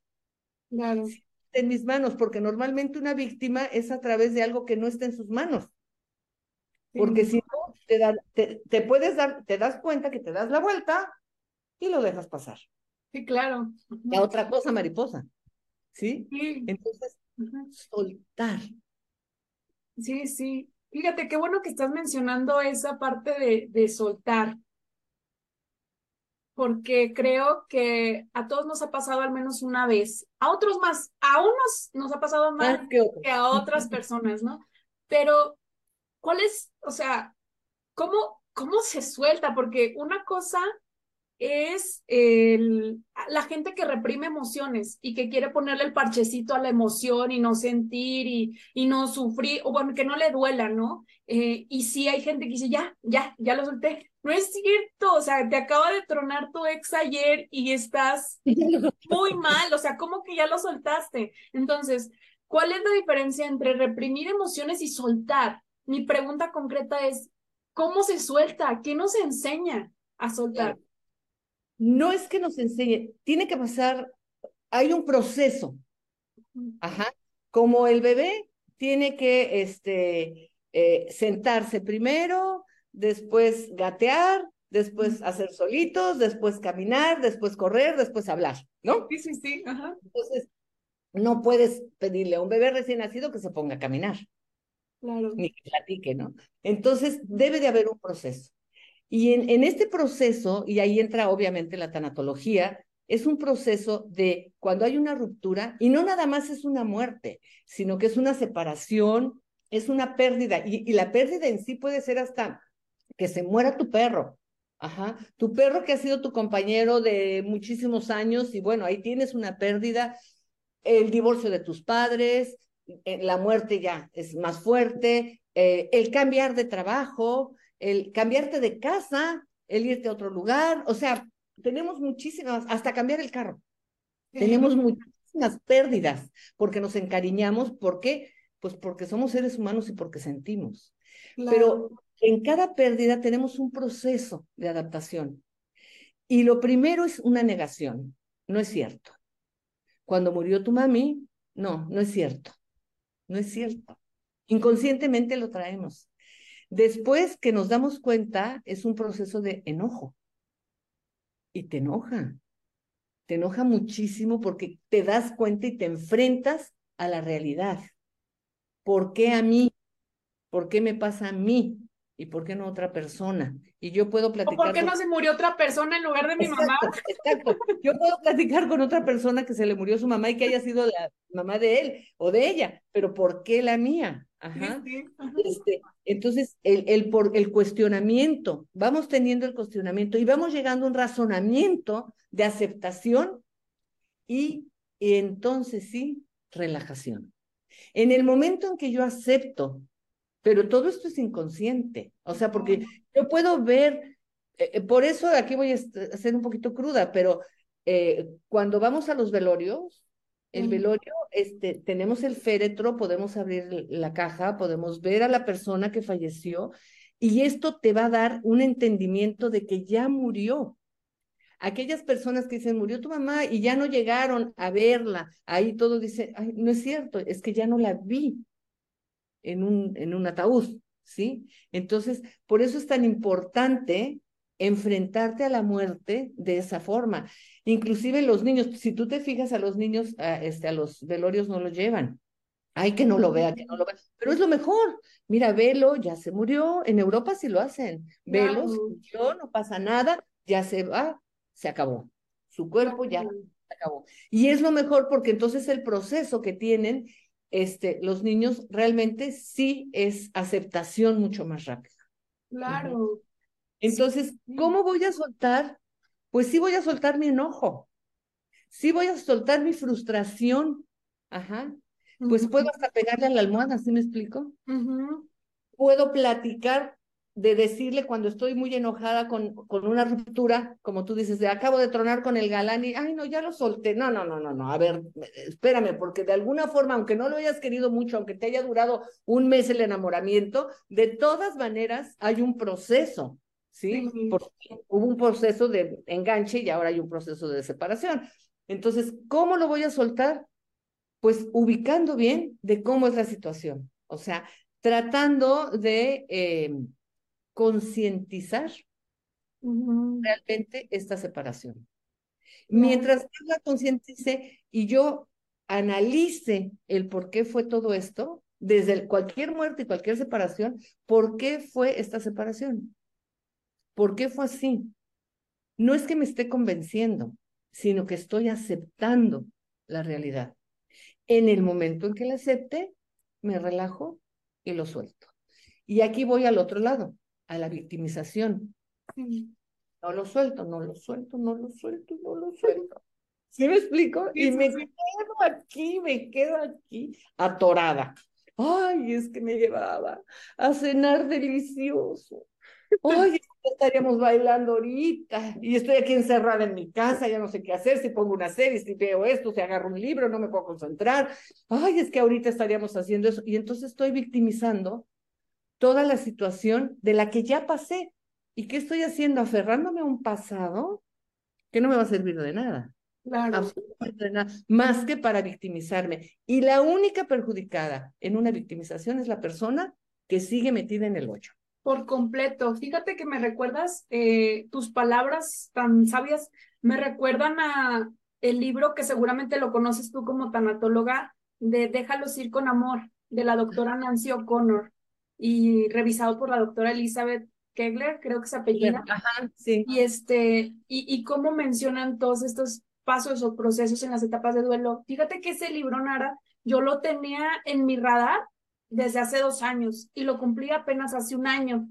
Claro. En mis manos, porque normalmente una víctima es a través de algo que no está en sus manos. Porque si no, te, da, te, puedes dar, te das cuenta que te das la vuelta y lo dejas pasar. Sí, claro. La otra cosa, mariposa. ¿Sí? sí. Entonces, soltar. Sí, sí. Fíjate, qué bueno que estás mencionando esa parte de, de soltar, porque creo que a todos nos ha pasado al menos una vez, a otros más, a unos nos ha pasado más que, a otras personas, ¿no? Pero, ¿cuál es, o sea, cómo, cómo se suelta? Porque una cosa es el, la gente que reprime emociones y que quiere ponerle el parchecito a la emoción y no sentir y, y no sufrir, o bueno, que no le duela, ¿no? Eh, y sí hay gente que dice, ya, ya, ya lo solté. No es cierto, o sea, te acaba de tronar tu ex ayer y estás muy mal, o sea, ¿cómo que ya lo soltaste? Entonces, ¿cuál es la diferencia entre reprimir emociones y soltar? Mi pregunta concreta es, ¿cómo se suelta? ¿Qué nos enseña a soltar? No es que nos enseñe, tiene que pasar, hay un proceso. Ajá. Como el bebé tiene que este, eh, sentarse primero, después gatear, después hacer solitos, después caminar, después correr, después hablar, ¿no? Sí, sí, sí. Ajá. Entonces, no puedes pedirle a un bebé recién nacido que se ponga a caminar. Claro. Ni que platique, ¿no? Entonces, debe de haber un proceso. Y en, este proceso, y ahí entra obviamente la tanatología, es un proceso de cuando hay una ruptura, y no nada más es una muerte, sino que es una separación, es una pérdida, y, la pérdida en sí puede ser hasta que se muera tu perro, tu perro que ha sido tu compañero de muchísimos años y bueno, ahí tienes una pérdida, el divorcio de tus padres, eh, la muerte ya es más fuerte, eh, el cambiar de trabajo, el cambiarte de casa, el irte a otro lugar, o sea, tenemos muchísimas, hasta cambiar el carro. Tenemos muchísimas pérdidas porque nos encariñamos, ¿por qué? Pues porque somos seres humanos y porque sentimos. Pero en cada pérdida tenemos un proceso de adaptación. Y lo primero es una negación. No es cierto. Cuando murió tu mami, no, no es cierto. No es cierto. Inconscientemente lo traemos. Después que nos damos cuenta, es un proceso de enojo. Y te enoja. Te enoja muchísimo porque te das cuenta y te enfrentas a la realidad. ¿Por qué a mí? ¿Por qué me pasa a mí? ¿Y por qué no otra persona? Y yo puedo platicar. ¿O por qué no se murió otra persona en lugar de mi mamá? Exacto. Yo puedo platicar con otra persona que se le murió su mamá y que haya sido la mamá de él o de ella, pero ¿por qué la mía? Ajá. Este, entonces, el, el, por, el cuestionamiento, vamos teniendo el cuestionamiento y vamos llegando a un razonamiento de aceptación y, y entonces sí, relajación. En el momento en que yo acepto, pero todo esto es inconsciente, o sea, porque yo puedo ver, eh, eh, por eso aquí voy a ser un poquito cruda, pero eh, cuando vamos a los velorios, el velorio, este, tenemos el féretro, podemos abrir la caja, podemos ver a la persona que falleció y esto te va a dar un entendimiento de que ya murió. Aquellas personas que dicen, murió tu mamá y ya no llegaron a verla, ahí todo dice, no es cierto, es que ya no la vi en un, en un ataúd, ¿sí? Entonces, por eso es tan importante enfrentarte a la muerte de esa forma. Inclusive los niños, si tú te fijas a los niños, a, este, a los velorios no lo llevan. Ay, que no lo vea, que no lo vea. Pero es lo mejor. Mira, velo, ya se murió. En Europa sí lo hacen. Velo, se murió, no pasa nada, ya se va. se acabó. Su cuerpo ya se acabó. Y es lo mejor porque entonces el proceso que tienen este, los niños realmente sí es aceptación mucho más rápida. Claro. Entonces, ¿cómo voy a soltar? Pues sí voy a soltar mi enojo. Sí voy a soltar mi frustración. Ajá. Pues puedo hasta pegarle a la almohada, ¿sí me explico? Puedo platicar de decirle cuando estoy muy enojada con, con una ruptura, como tú dices, de acabo de tronar con el galán y, ay, no, ya lo solté. No, no, no, no, no. A ver, espérame, porque de alguna forma, aunque no lo hayas querido mucho, aunque te haya durado un mes el enamoramiento, de todas maneras hay un proceso, ¿sí? Porque hubo un proceso de enganche y ahora hay un proceso de separación. Entonces, ¿cómo lo voy a soltar? Pues ubicando bien de cómo es la situación. O sea, tratando de... Eh, concientizar realmente esta separación. Mientras yo la concientice y yo analice el por qué fue todo esto, desde cualquier muerte y cualquier separación, ¿por qué fue esta separación? ¿Por qué fue así? No es que me esté convenciendo, sino que estoy aceptando la realidad. En el momento en que la acepte, me relajo y lo suelto. Y aquí voy al otro lado a la victimización. No lo suelto, no lo suelto, no lo suelto, no lo suelto. ¿Sí me explico? y me quedo aquí, me quedo aquí, atorada. Ay, es que me llevaba a cenar delicioso. Ay, estaríamos bailando ahorita y estoy aquí encerrada en mi casa, ya no sé qué hacer, si pongo una serie, si veo esto, si agarro un libro, no me puedo concentrar. Ay, es que ahorita estaríamos haciendo eso. Y entonces estoy victimizando toda la situación de la que ya pasé. ¿Y qué estoy haciendo? Aferrándome a un pasado que no me va a servir de nada. Claro. Absolutamente de nada, más que para victimizarme. Y la única perjudicada en una victimización es la persona que sigue metida en el hoyo. Por completo. Fíjate que me recuerdas, eh, tus palabras tan sabias me recuerdan a el libro que seguramente lo conoces tú como tanatóloga de Déjalos ir con amor, de la doctora Nancy O'Connor y revisado por la doctora Elizabeth Kegler, creo que se apellida. Ajá, sí. Y este, y, y cómo mencionan todos estos pasos o procesos en las etapas de duelo. Fíjate que ese libro, Nara, yo lo tenía en mi radar desde hace dos años y lo cumplí apenas hace un año,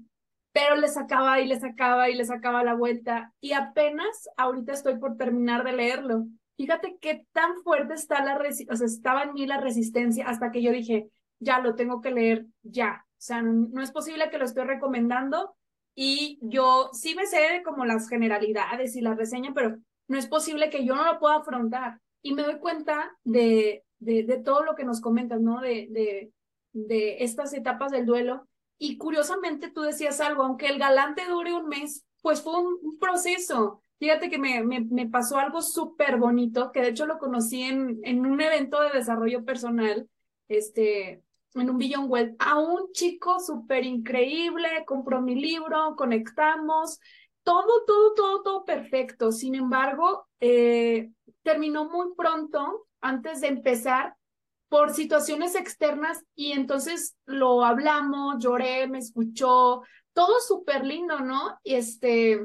pero le sacaba y le sacaba y le sacaba la vuelta y apenas ahorita estoy por terminar de leerlo. Fíjate qué tan fuerte está la o sea, estaba en mí la resistencia hasta que yo dije, ya lo tengo que leer, ya. O sea, no es posible que lo estoy recomendando y yo sí me sé como las generalidades y la reseña, pero no es posible que yo no lo pueda afrontar. Y me doy cuenta de, de, todo lo que nos comentas, ¿no? De, de, de estas etapas del duelo. Y curiosamente tú decías algo, aunque el galante dure un mes, pues fue un, un proceso. Fíjate que me, me, me pasó algo súper bonito, que de hecho lo conocí en, en un evento de desarrollo personal, este, en un Billion Well a un chico súper increíble, compró mi libro, conectamos, todo, todo, todo, todo perfecto. Sin embargo, eh, terminó muy pronto, antes de empezar, por situaciones externas y entonces lo hablamos, lloré, me escuchó, todo súper lindo, ¿no? Y este,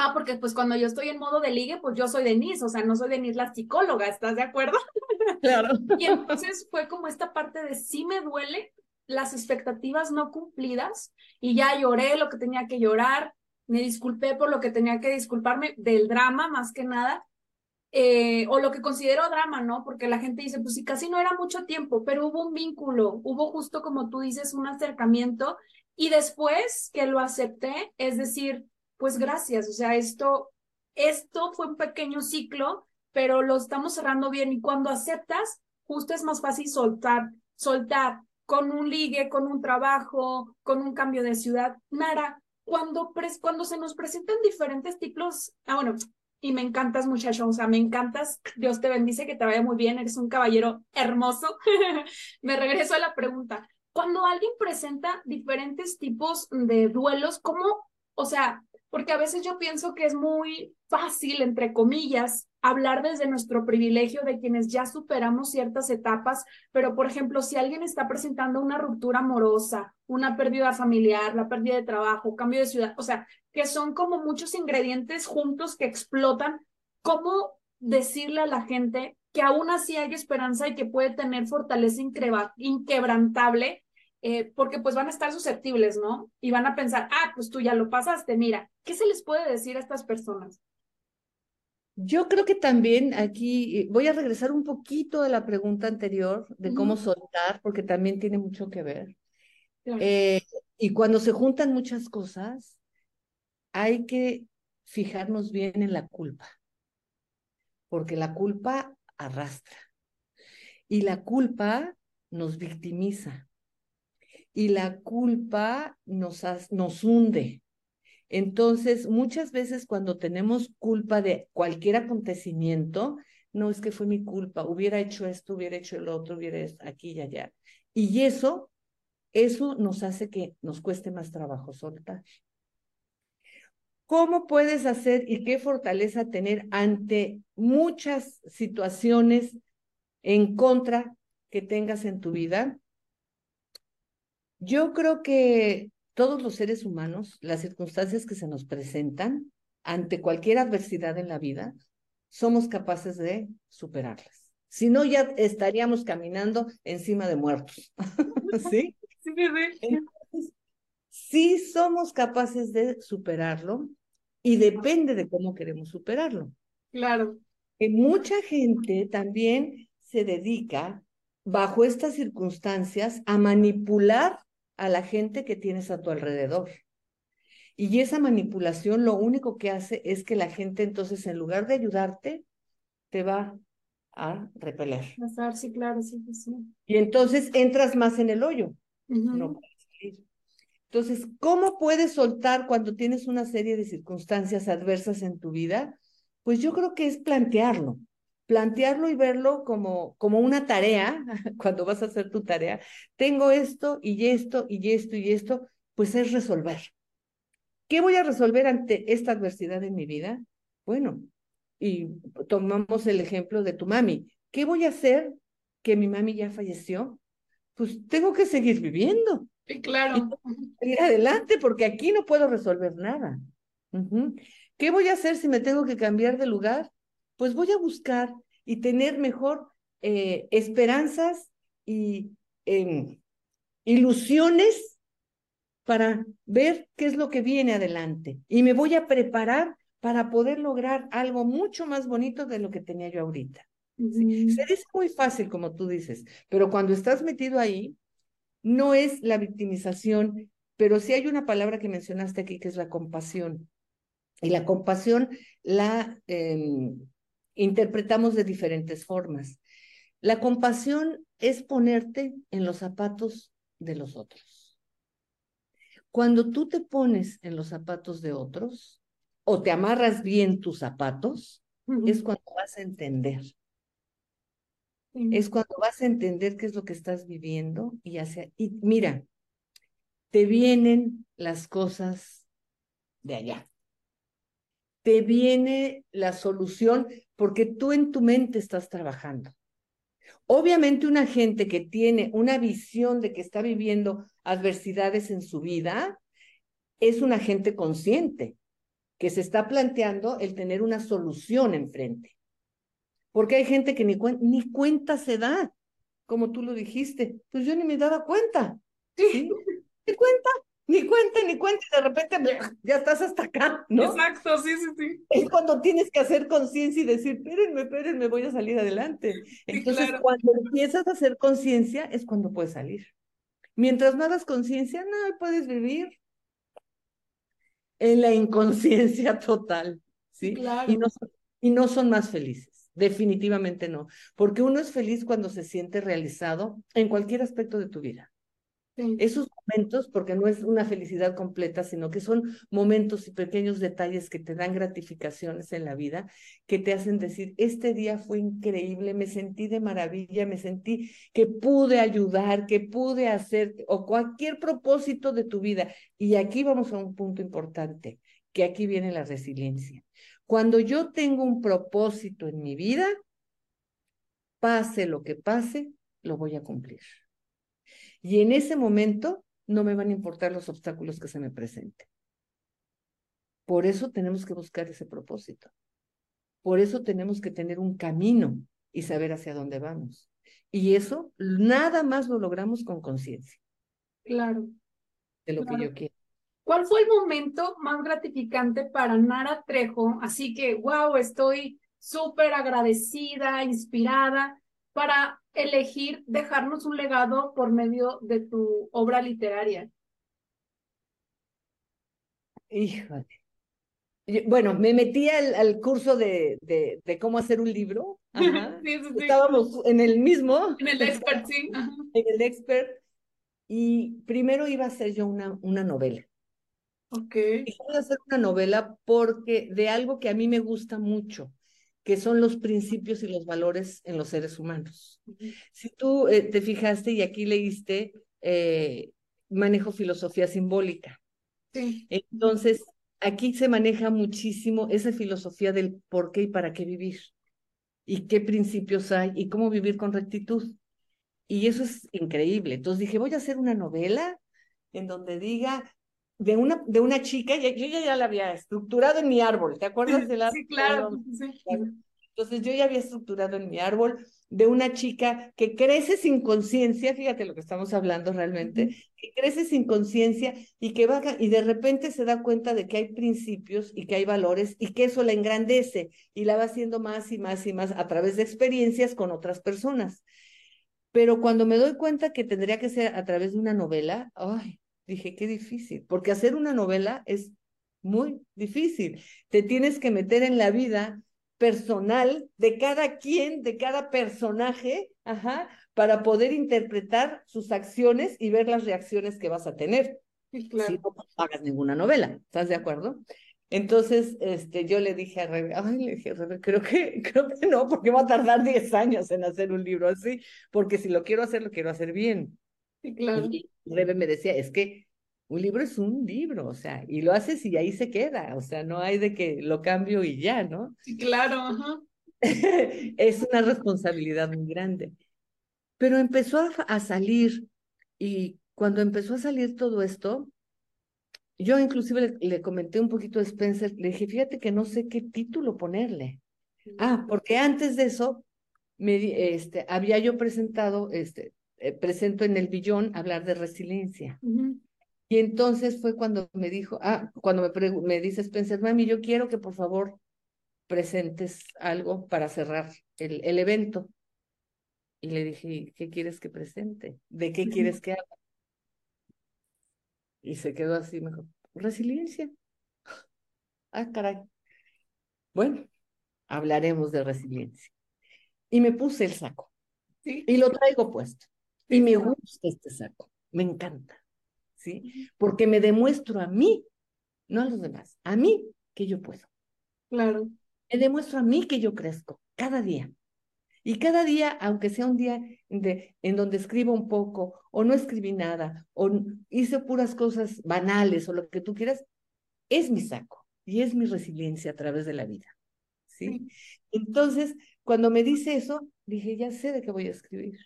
Ah, porque pues cuando yo estoy en modo de ligue, pues yo soy Denise, o sea, no soy Denise la psicóloga, ¿estás de acuerdo? Claro. Y entonces fue como esta parte de sí me duele las expectativas no cumplidas y ya lloré lo que tenía que llorar, me disculpé por lo que tenía que disculparme del drama más que nada, eh, o lo que considero drama, ¿no? Porque la gente dice, pues sí, casi no era mucho tiempo, pero hubo un vínculo, hubo justo como tú dices, un acercamiento y después que lo acepté, es decir, pues gracias, o sea, esto, esto fue un pequeño ciclo, pero lo estamos cerrando bien y cuando aceptas, justo es más fácil soltar, soltar con un ligue, con un trabajo, con un cambio de ciudad. Nara, cuando, cuando se nos presentan diferentes tipos, ah, bueno, y me encantas muchacho, o sea, me encantas, Dios te bendice, que te vaya muy bien, eres un caballero hermoso. me regreso a la pregunta. Cuando alguien presenta diferentes tipos de duelos, ¿cómo, o sea, porque a veces yo pienso que es muy fácil, entre comillas, hablar desde nuestro privilegio de quienes ya superamos ciertas etapas, pero por ejemplo, si alguien está presentando una ruptura amorosa, una pérdida familiar, la pérdida de trabajo, cambio de ciudad, o sea, que son como muchos ingredientes juntos que explotan. ¿Cómo decirle a la gente que aún así hay esperanza y que puede tener fortaleza inquebrantable? Eh, porque pues van a estar susceptibles, ¿no? Y van a pensar, ah, pues tú ya lo pasaste, mira, ¿qué se les puede decir a estas personas? Yo creo que también aquí eh, voy a regresar un poquito a la pregunta anterior de cómo soltar, porque también tiene mucho que ver. Eh, y cuando se juntan muchas cosas, hay que fijarnos bien en la culpa, porque la culpa arrastra y la culpa nos victimiza y la culpa nos, nos hunde. Entonces, muchas veces cuando tenemos culpa de cualquier acontecimiento, no es que fue mi culpa, hubiera hecho esto, hubiera hecho el otro, hubiera aquí y allá. Y eso, eso nos hace que nos cueste más trabajo soltar. ¿Cómo puedes hacer y qué fortaleza tener ante muchas situaciones en contra que tengas en tu vida? Yo creo que todos los seres humanos, las circunstancias que se nos presentan ante cualquier adversidad en la vida, somos capaces de superarlas. Si no, ya estaríamos caminando encima de muertos. ¿Sí? Sí, Entonces, sí somos capaces de superarlo y depende de cómo queremos superarlo. Claro. Que mucha gente también se dedica bajo estas circunstancias a manipular a la gente que tienes a tu alrededor. Y esa manipulación lo único que hace es que la gente entonces en lugar de ayudarte, te va a repeler. Sí, claro, sí, sí. Y entonces entras más en el hoyo. No puedes salir. Entonces, ¿cómo puedes soltar cuando tienes una serie de circunstancias adversas en tu vida? Pues yo creo que es plantearlo plantearlo y verlo como, como una tarea, cuando vas a hacer tu tarea, tengo esto y esto y esto y esto, pues es resolver. ¿Qué voy a resolver ante esta adversidad en mi vida? Bueno, y tomamos el ejemplo de tu mami. ¿Qué voy a hacer que mi mami ya falleció? Pues tengo que seguir viviendo. Sí, claro. Y ir adelante porque aquí no puedo resolver nada. ¿Qué voy a hacer si me tengo que cambiar de lugar? Pues voy a buscar y tener mejor eh, esperanzas y em, ilusiones para ver qué es lo que viene adelante. Y me voy a preparar para poder lograr algo mucho más bonito de lo que tenía yo ahorita. Se dice muy fácil, como tú dices, pero cuando estás metido ahí, no es la victimización, pero sí hay una palabra que mencionaste aquí que es la compasión. Y la compasión la em, interpretamos de diferentes formas. La compasión es ponerte en los zapatos de los otros. Cuando tú te pones en los zapatos de otros o te amarras bien tus zapatos, es cuando vas a entender. Es cuando vas a entender qué es lo que estás viviendo y hacia y mira, te vienen las cosas de allá te viene la solución porque tú en tu mente estás trabajando. Obviamente una gente que tiene una visión de que está viviendo adversidades en su vida es una gente consciente que se está planteando el tener una solución enfrente. Porque hay gente que ni, ni cuenta se da, como tú lo dijiste. Pues yo ni me daba cuenta. ¿sí? ¿Te cuenta? Ni cuenta, ni cuenta, y de repente ya estás hasta acá, ¿no? Exacto, sí, sí, sí. Es cuando tienes que hacer conciencia y decir, espérenme, espérenme, voy a salir adelante. Entonces, cuando empiezas a hacer conciencia, es cuando puedes salir. Mientras no hagas conciencia, no puedes vivir en la inconsciencia total, ¿sí? Claro. Y no, y no son más felices, definitivamente no, porque uno es feliz cuando se siente realizado en cualquier aspecto de tu vida. Esos momentos, porque no es una felicidad completa, sino que son momentos y pequeños detalles que te dan gratificaciones en la vida, que te hacen decir, este día fue increíble, me sentí de maravilla, me sentí que pude ayudar, que pude hacer, o cualquier propósito de tu vida. Y aquí vamos a un punto importante, que aquí viene la resiliencia. Cuando yo tengo un propósito en mi vida, pase lo que pase, lo voy a cumplir. Y en ese momento no me van a importar los obstáculos que se me presenten. Por eso tenemos que buscar ese propósito. Por eso tenemos que tener un camino y saber hacia dónde vamos. Y eso nada más lo logramos con conciencia. Claro. De lo que yo quiero. ¿Cuál fue el momento más gratificante para Nara Trejo? Así que, wow, estoy súper agradecida, inspirada para elegir dejarnos un legado por medio de tu obra literaria. Híjole. Bueno, me metí al, curso de, de, cómo hacer un libro. Estábamos en el mismo. En el expert, sí. En el expert. Y primero iba a hacer yo una, una novela. Ok. Y voy a hacer una novela porque de algo que a mí me gusta mucho, que son los principios y los valores en los seres humanos. Si tú eh, te fijaste y aquí leíste, eh, manejo filosofía simbólica. Sí. Entonces, aquí se maneja muchísimo esa filosofía del por qué y para qué vivir, y qué principios hay, y cómo vivir con rectitud. Y eso es increíble. Entonces dije, voy a hacer una novela en donde diga de una, de una chica, yo ya, ya la había estructurado en mi árbol, ¿te acuerdas del árbol? Sí, claro. Entonces yo ya había estructurado en mi árbol de una chica que crece sin conciencia, fíjate lo que estamos hablando realmente, que crece sin conciencia y que va y de repente se da cuenta de que hay principios y que hay valores y que eso la engrandece y la va haciendo más y más y más a través de experiencias con otras personas. Pero cuando me doy cuenta que tendría que ser a través de una novela, ay, dije, qué difícil, porque hacer una novela es muy difícil. Te tienes que meter en la vida personal de cada quien, de cada personaje, ajá, para poder interpretar sus acciones y ver las reacciones que vas a tener. Si no hagas ninguna novela, ¿estás de acuerdo? Entonces, este, yo le dije a Rebe, ay, le dije a Rebe, creo que, creo que no, porque va a tardar 10 años en hacer un libro así, porque si lo quiero hacer, lo quiero hacer bien. Sí, claro. Y Rebe me decía, es que un libro es un libro, o sea, y lo haces y ahí se queda, o sea, no hay de que lo cambio y ya, ¿no? Sí, claro, ajá. es una responsabilidad muy grande. Pero empezó a, a, salir y cuando empezó a salir todo esto, yo inclusive le, comenté un poquito a Spencer, le dije, fíjate que no sé qué título ponerle. Ah, porque antes de eso, me, este, había yo presentado, este, eh, presento en el billón hablar de resiliencia. Y entonces fue cuando me dijo, ah, cuando me, me dice Spencer, mami, yo quiero que por favor presentes algo para cerrar el, el evento. Y le dije, ¿qué quieres que presente? ¿De qué quieres que haga? Y se quedó así, mejor, resiliencia. Ah, caray. Bueno, hablaremos de resiliencia. Y me puse el saco. ¿Sí? Y lo traigo puesto. Y me gusta este saco. Me encanta. ¿sí? Porque me demuestro a mí, no a los demás, a mí que yo puedo. Claro. Me demuestro a mí que yo crezco cada día. Y cada día, aunque sea un día de, en donde escribo un poco, o no escribí nada, o hice puras cosas banales, o lo que tú quieras, es mi saco y es mi resiliencia a través de la vida. ¿sí? Entonces, cuando me dice eso, dije, ya sé de qué voy a escribir.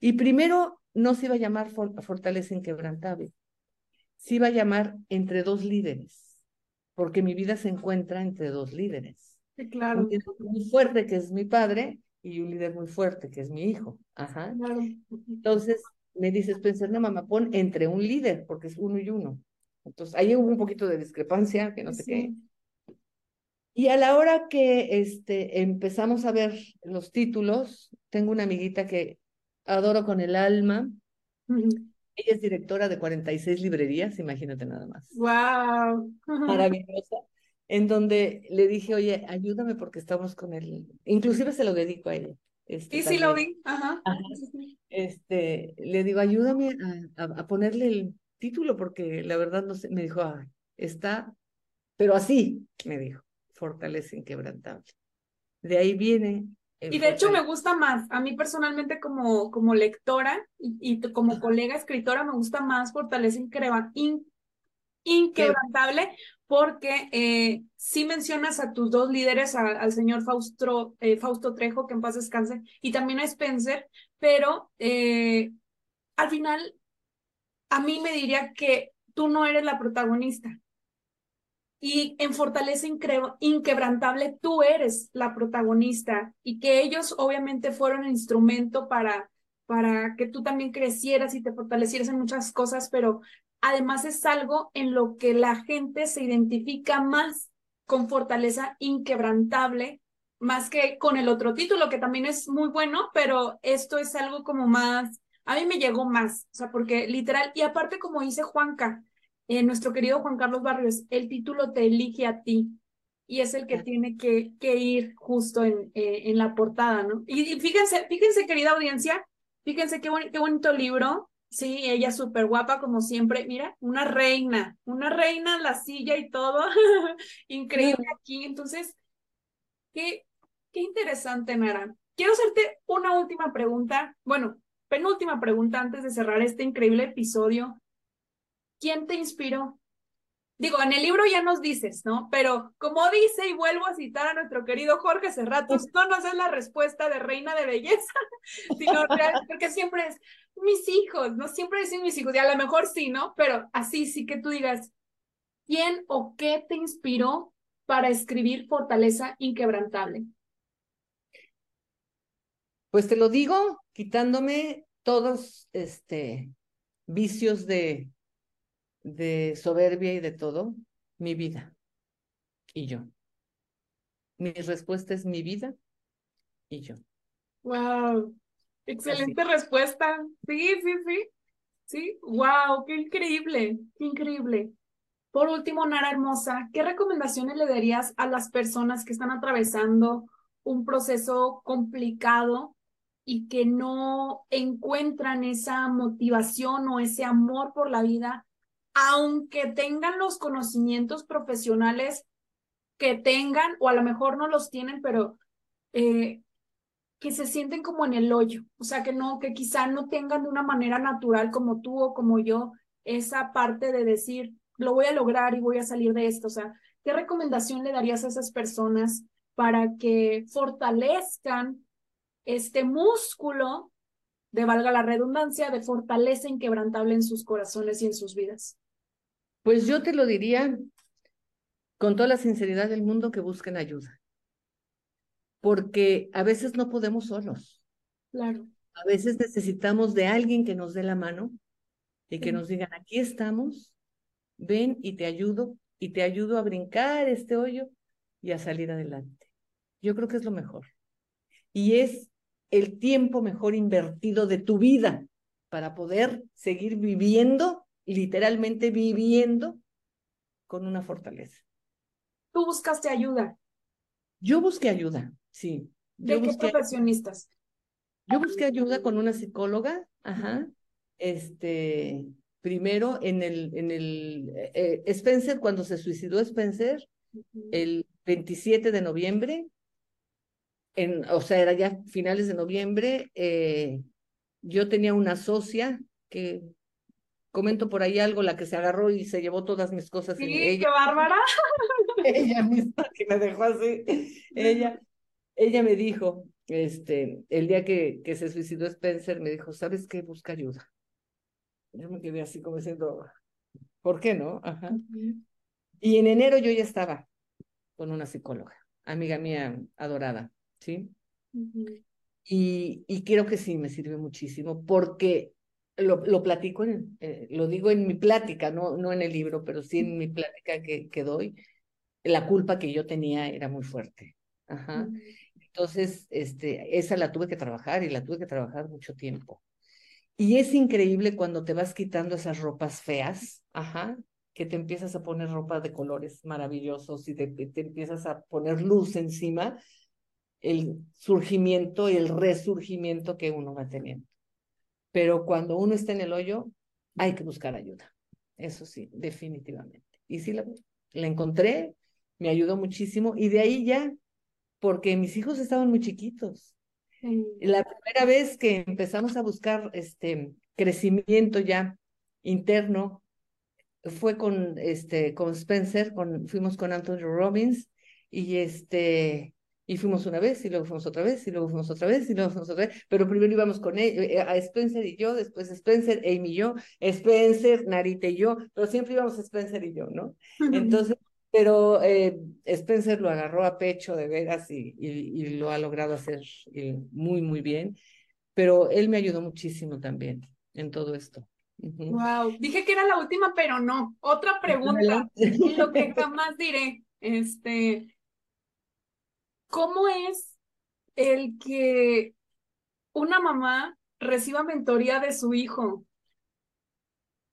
Y primero no se iba a llamar Fortaleza Inquebrantable, se iba a llamar Entre dos líderes, porque mi vida se encuentra entre dos líderes. Sí, claro. Un líder muy fuerte que es mi padre y un líder muy fuerte que es mi hijo. Ajá. Claro. Entonces me dices, Spencer, no, mamá, pon entre un líder, porque es uno y uno. Entonces ahí hubo un poquito de discrepancia, que no sé qué. Y a la hora que este, empezamos a ver los títulos, tengo una amiguita que adoro con el alma. Ella es directora de 46 librerías, imagínate nada más. ¡Wow! Maravillosa. En donde le dije, oye, ayúdame porque estamos con él. Inclusive se lo dedico a ella. Este, sí, sí, lo vi. Ajá. Este, le digo, ayúdame a, a, ponerle el título porque la verdad no sé. Me dijo, ah, está, pero así, me dijo, fortaleza inquebrantable. De ahí viene y de hecho me gusta más, a mí personalmente como, como lectora y, como colega escritora me gusta más Fortaleza Inquebrantable porque eh, sí mencionas a tus dos líderes, al señor Fausto, eh, Fausto Trejo, que en paz descanse, y también a Spencer, pero eh, al final a mí me diría que tú no eres la protagonista. Y en Fortaleza Inquebrantable tú eres la protagonista y que ellos obviamente fueron el instrumento para, para que tú también crecieras y te fortalecieras en muchas cosas, pero además es algo en lo que la gente se identifica más con Fortaleza Inquebrantable, más que con el otro título, que también es muy bueno, pero esto es algo como más, a mí me llegó más, o sea, porque literal, y aparte como dice Juanca, eh, nuestro querido Juan Carlos Barrios, el título te elige a ti y es el que tiene que, que ir justo en, eh, en la portada, ¿no? Y, fíjense, fíjense, querida audiencia, fíjense qué, qué bonito libro, sí, ella súper guapa como siempre, mira, una reina, una reina en la silla y todo, increíble aquí, entonces, qué, qué interesante, Nara. Quiero hacerte una última pregunta, bueno, penúltima pregunta antes de cerrar este increíble episodio. ¿Quién te inspiró? Digo, en el libro ya nos dices, ¿no? Pero como dice, y vuelvo a citar a nuestro querido Jorge Serratos, no nos es la respuesta de reina de belleza, sino real, porque siempre es mis hijos, ¿no? Siempre decimos mis hijos, y a lo mejor sí, ¿no? Pero así sí que tú digas, ¿quién o qué te inspiró para escribir Fortaleza Inquebrantable? Pues te lo digo quitándome todos este vicios de de soberbia y de todo, mi vida y yo. Mi respuesta es mi vida y yo. Wow, excelente respuesta. Sí, sí, sí. Sí, wow, qué increíble, qué increíble. Por último, Nara Hermosa, ¿qué recomendaciones le darías a las personas que están atravesando un proceso complicado y que no encuentran esa motivación o ese amor por la vida aunque tengan los conocimientos profesionales que tengan, o a lo mejor no los tienen, pero eh, que se sienten como en el hoyo, o sea, que no, que quizá no tengan de una manera natural como tú o como yo esa parte de decir, lo voy a lograr y voy a salir de esto, o sea, ¿qué recomendación le darías a esas personas para que fortalezcan este músculo de valga la redundancia, de fortaleza inquebrantable en sus corazones y en sus vidas? Pues yo te lo diría con toda la sinceridad del mundo que busquen ayuda. Porque a veces no podemos solos. Claro. A veces necesitamos de alguien que nos dé la mano y que nos digan, aquí estamos, ven y te ayudo y te ayudo a brincar este hoyo y a salir adelante. Yo creo que es lo mejor. Y es el tiempo mejor invertido de tu vida para poder seguir viviendo literalmente viviendo con una fortaleza. ¿Tú buscaste ayuda? Yo busqué ayuda, sí. ¿De qué profesionistas? Yo busqué ayuda con una psicóloga, ajá. Este, primero en el, en el eh, Spencer, cuando se suicidó Spencer, el 27 de noviembre, en, o sea, era ya finales de noviembre, eh, yo tenía una socia que comento por ahí algo, la que se agarró y se llevó todas mis cosas. Sí, ella, qué bárbara. Ella misma que me dejó así. Ella, ella me dijo, este, el día que, que se suicidó Spencer, me dijo, ¿sabes qué? Busca ayuda. Yo me quedé así como diciendo, ¿por qué no? Ajá. Y en enero yo ya estaba con una psicóloga, amiga mía adorada, ¿sí? y, y creo que sí, me sirve muchísimo porque lo, lo platico, en, eh, lo digo en mi plática, no, no en el libro, pero sí en mi plática que, que doy, la culpa que yo tenía era muy fuerte. Ajá. Entonces, este, esa la tuve que trabajar y la tuve que trabajar mucho tiempo. Y es increíble cuando te vas quitando esas ropas feas, ajá, que te empiezas a poner ropa de colores maravillosos y te, te empiezas a poner luz encima, el surgimiento y el resurgimiento que uno va teniendo pero cuando uno está en el hoyo, hay que buscar ayuda. Eso sí, definitivamente. Y sí, la, encontré, me ayudó muchísimo y de ahí ya, porque mis hijos estaban muy chiquitos. La primera vez que empezamos a buscar este crecimiento ya interno fue con este con Spencer, con, fuimos con Anthony Robbins y este y fuimos una vez, y luego fuimos otra vez, y luego fuimos otra vez, y luego fuimos otra vez. Pero primero íbamos con él, eh, a Spencer y yo, después Spencer, Amy y yo, Spencer, Narita y yo, pero siempre íbamos Spencer y yo, ¿no? Entonces, pero eh, Spencer lo agarró a pecho de veras y, y, lo ha logrado hacer eh, muy, muy bien. Pero él me ayudó muchísimo también en todo esto. Wow, dije que era la última, pero no. Otra pregunta, lo que jamás diré, este, ¿cómo es el que una mamá reciba mentoría de su hijo?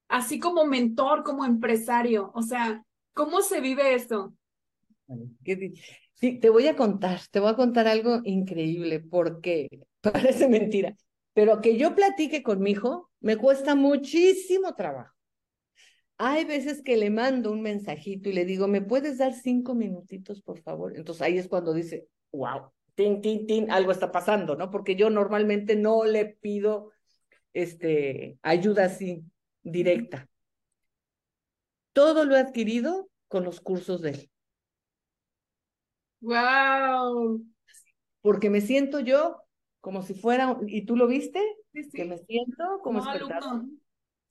Así como mentor, como empresario, o sea, ¿cómo se vive esto? Sí, te voy a contar, te voy a contar algo increíble porque parece mentira, pero que yo platique con mi hijo me cuesta muchísimo trabajo. Hay veces que le mando un mensajito y le digo, ¿me puedes dar cinco minutitos, por favor? Entonces ahí es cuando dice, wow, tin, tin, tin, algo está pasando, ¿no? Porque yo normalmente no le pido este, ayuda así, directa. Todo lo he adquirido con los cursos de él. Wow. Porque me siento yo como si fuera, ¿y tú lo viste? Que me siento como, como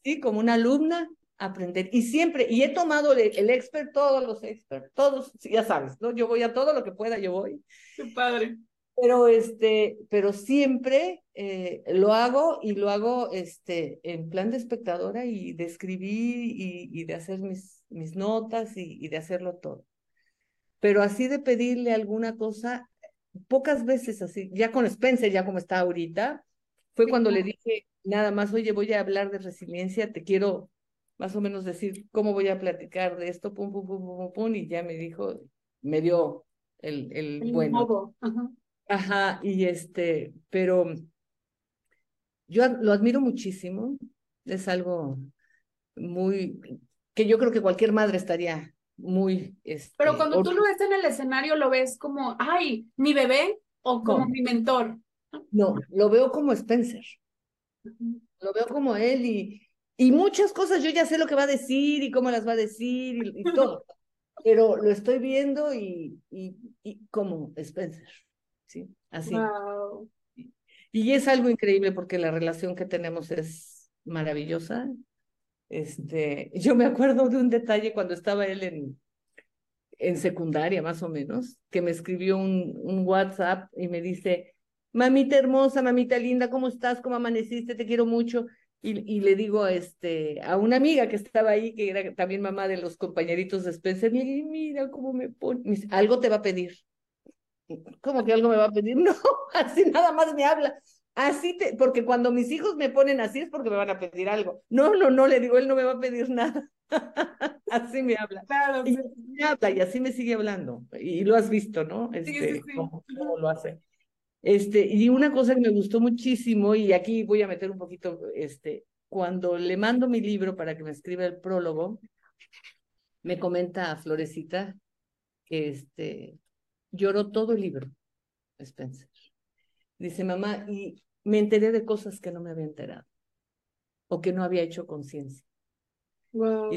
Sí, como una alumna, aprender. Y siempre, y he tomado el, el expert, todos los experts, todos, ya sabes, ¿no? Yo voy a todo lo que pueda, yo voy. Qué padre. Pero, este, pero siempre eh, lo hago y lo hago este, en plan de espectadora y de escribir y, y de hacer mis, mis notas y, y de hacerlo todo. Pero así de pedirle alguna cosa, pocas veces así, ya con Spencer, ya como está ahorita, fue cuando le dije nada más, oye, voy a hablar de resiliencia, te quiero más o menos decir cómo voy a platicar de esto, pum, pum, pum, pum, pum, y ya me dijo, me dio el, el, bueno. Ajá. Ajá, y este, pero yo lo admiro muchísimo, es algo muy, que yo creo que cualquier madre estaría muy... Este, Pero cuando tú lo ves en el escenario, lo ves como, ay, mi bebé o como mi mentor. No, lo veo como Spencer. Lo veo como él y, y muchas cosas yo ya sé lo que va a decir y cómo las va a decir y, todo. Pero lo estoy viendo y, y, y como Spencer. Sí, así. Y es algo increíble porque la relación que tenemos es maravillosa. Este, yo me acuerdo de un detalle cuando estaba él en, en secundaria, más o menos, que me escribió un, un WhatsApp y me dice, mamita hermosa, mamita linda, ¿cómo estás? ¿Cómo amaneciste? Te quiero mucho. Y, y, le digo este, a una amiga que estaba ahí, que era también mamá de los compañeritos de Spencer, le dije, mira cómo me pone, algo te va a pedir. ¿Cómo que algo me va a pedir? No, así nada más me habla. Así te, porque cuando mis hijos me ponen así es porque me van a pedir algo. No, no, no, le digo, él no me va a pedir nada. así me habla. Claro, y me habla y así me sigue hablando. Y, lo has visto, ¿no? Este, Cómo, lo hace. Este, y una cosa que me gustó muchísimo, y aquí voy a meter un poquito, este, cuando le mando mi libro para que me escriba el prólogo, me comenta a Florecita que este, lloró todo el libro, Spencer. Dice, mamá, y me enteré de cosas que no me había enterado o que no había hecho conciencia. Wow.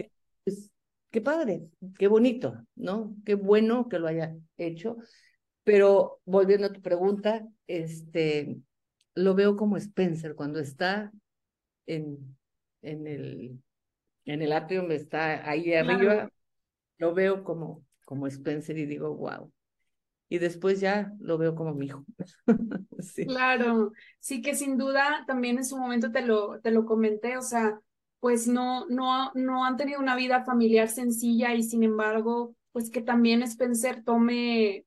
Pues, qué padre, qué bonito, ¿no? Qué bueno que lo haya hecho. Pero volviendo a tu pregunta, este, lo veo como Spencer cuando está en, en el en el atrio, está ahí arriba, lo veo como, como Spencer y digo, wow, y después ya lo veo como mi hijo. Claro, sí que sin duda también en su momento te lo, te lo comenté, o sea, pues no, no, no han tenido una vida familiar sencilla y sin embargo, pues que también Spencer tome,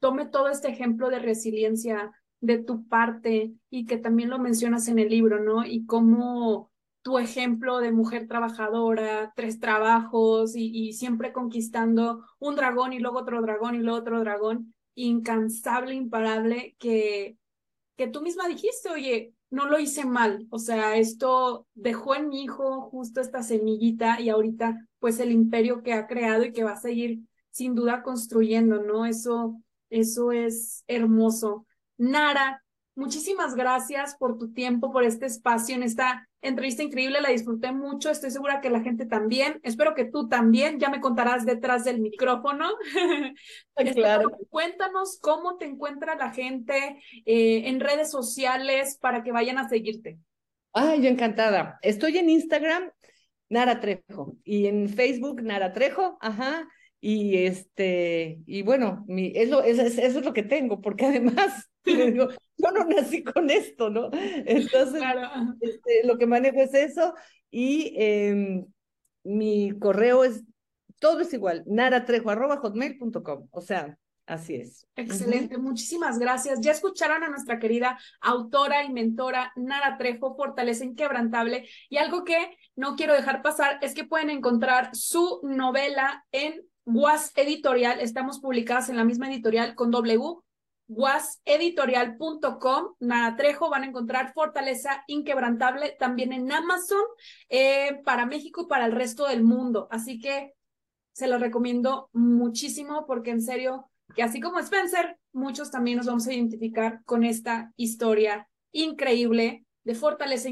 tome todo este ejemplo de resiliencia de tu parte y que también lo mencionas en el libro, ¿no? Y cómo tu ejemplo de mujer trabajadora, tres trabajos y, siempre conquistando un dragón y luego otro dragón y luego otro dragón, incansable, imparable, que, que tú misma dijiste, oye, no lo hice mal, o sea, esto dejó en mi hijo justo esta semillita y ahorita pues el imperio que ha creado y que va a seguir sin duda construyendo, ¿no? Eso, eso es hermoso. Nara, muchísimas gracias por tu tiempo, por este espacio en esta entrevista increíble, la disfruté mucho, estoy segura que la gente también, espero que tú también, ya me contarás detrás del micrófono. claro. Cuéntanos cómo te encuentra la gente eh, en redes sociales para que vayan a seguirte. Ay, yo encantada. Estoy en Instagram, Nara Trejo, y en Facebook, Nara Trejo, ajá, Y este, y bueno, mi, eso, eso, es lo que tengo, porque además digo, yo no nací con esto, ¿no? Entonces, este, lo que manejo es eso y em, mi correo es, todo es igual, naratrejo.hotmail.com, o sea, Así es. Excelente, muchísimas gracias. Ya escucharon a nuestra querida autora y mentora Nara Trejo, Fortaleza Inquebrantable. Y algo que no quiero dejar pasar es que pueden encontrar su novela en Was Editorial. Estamos publicadas en la misma editorial con W. waseditorial.com, Nara Trejo, van a encontrar Fortaleza Inquebrantable también en Amazon eh, para México y para el resto del mundo. Así que se lo recomiendo muchísimo porque en serio que así como Spencer, muchos también nos vamos a identificar con esta historia increíble de fortaleza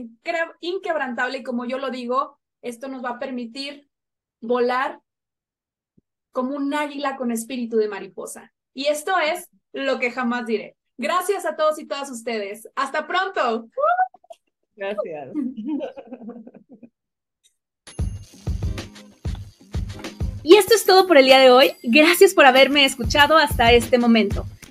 inquebrantable y como yo lo digo, esto nos va a permitir volar como un águila con espíritu de mariposa. Y esto es lo que jamás diré. Gracias a todos y todas ustedes. Hasta pronto. Gracias. Y esto es todo por el día de hoy. Gracias por haberme escuchado hasta este momento.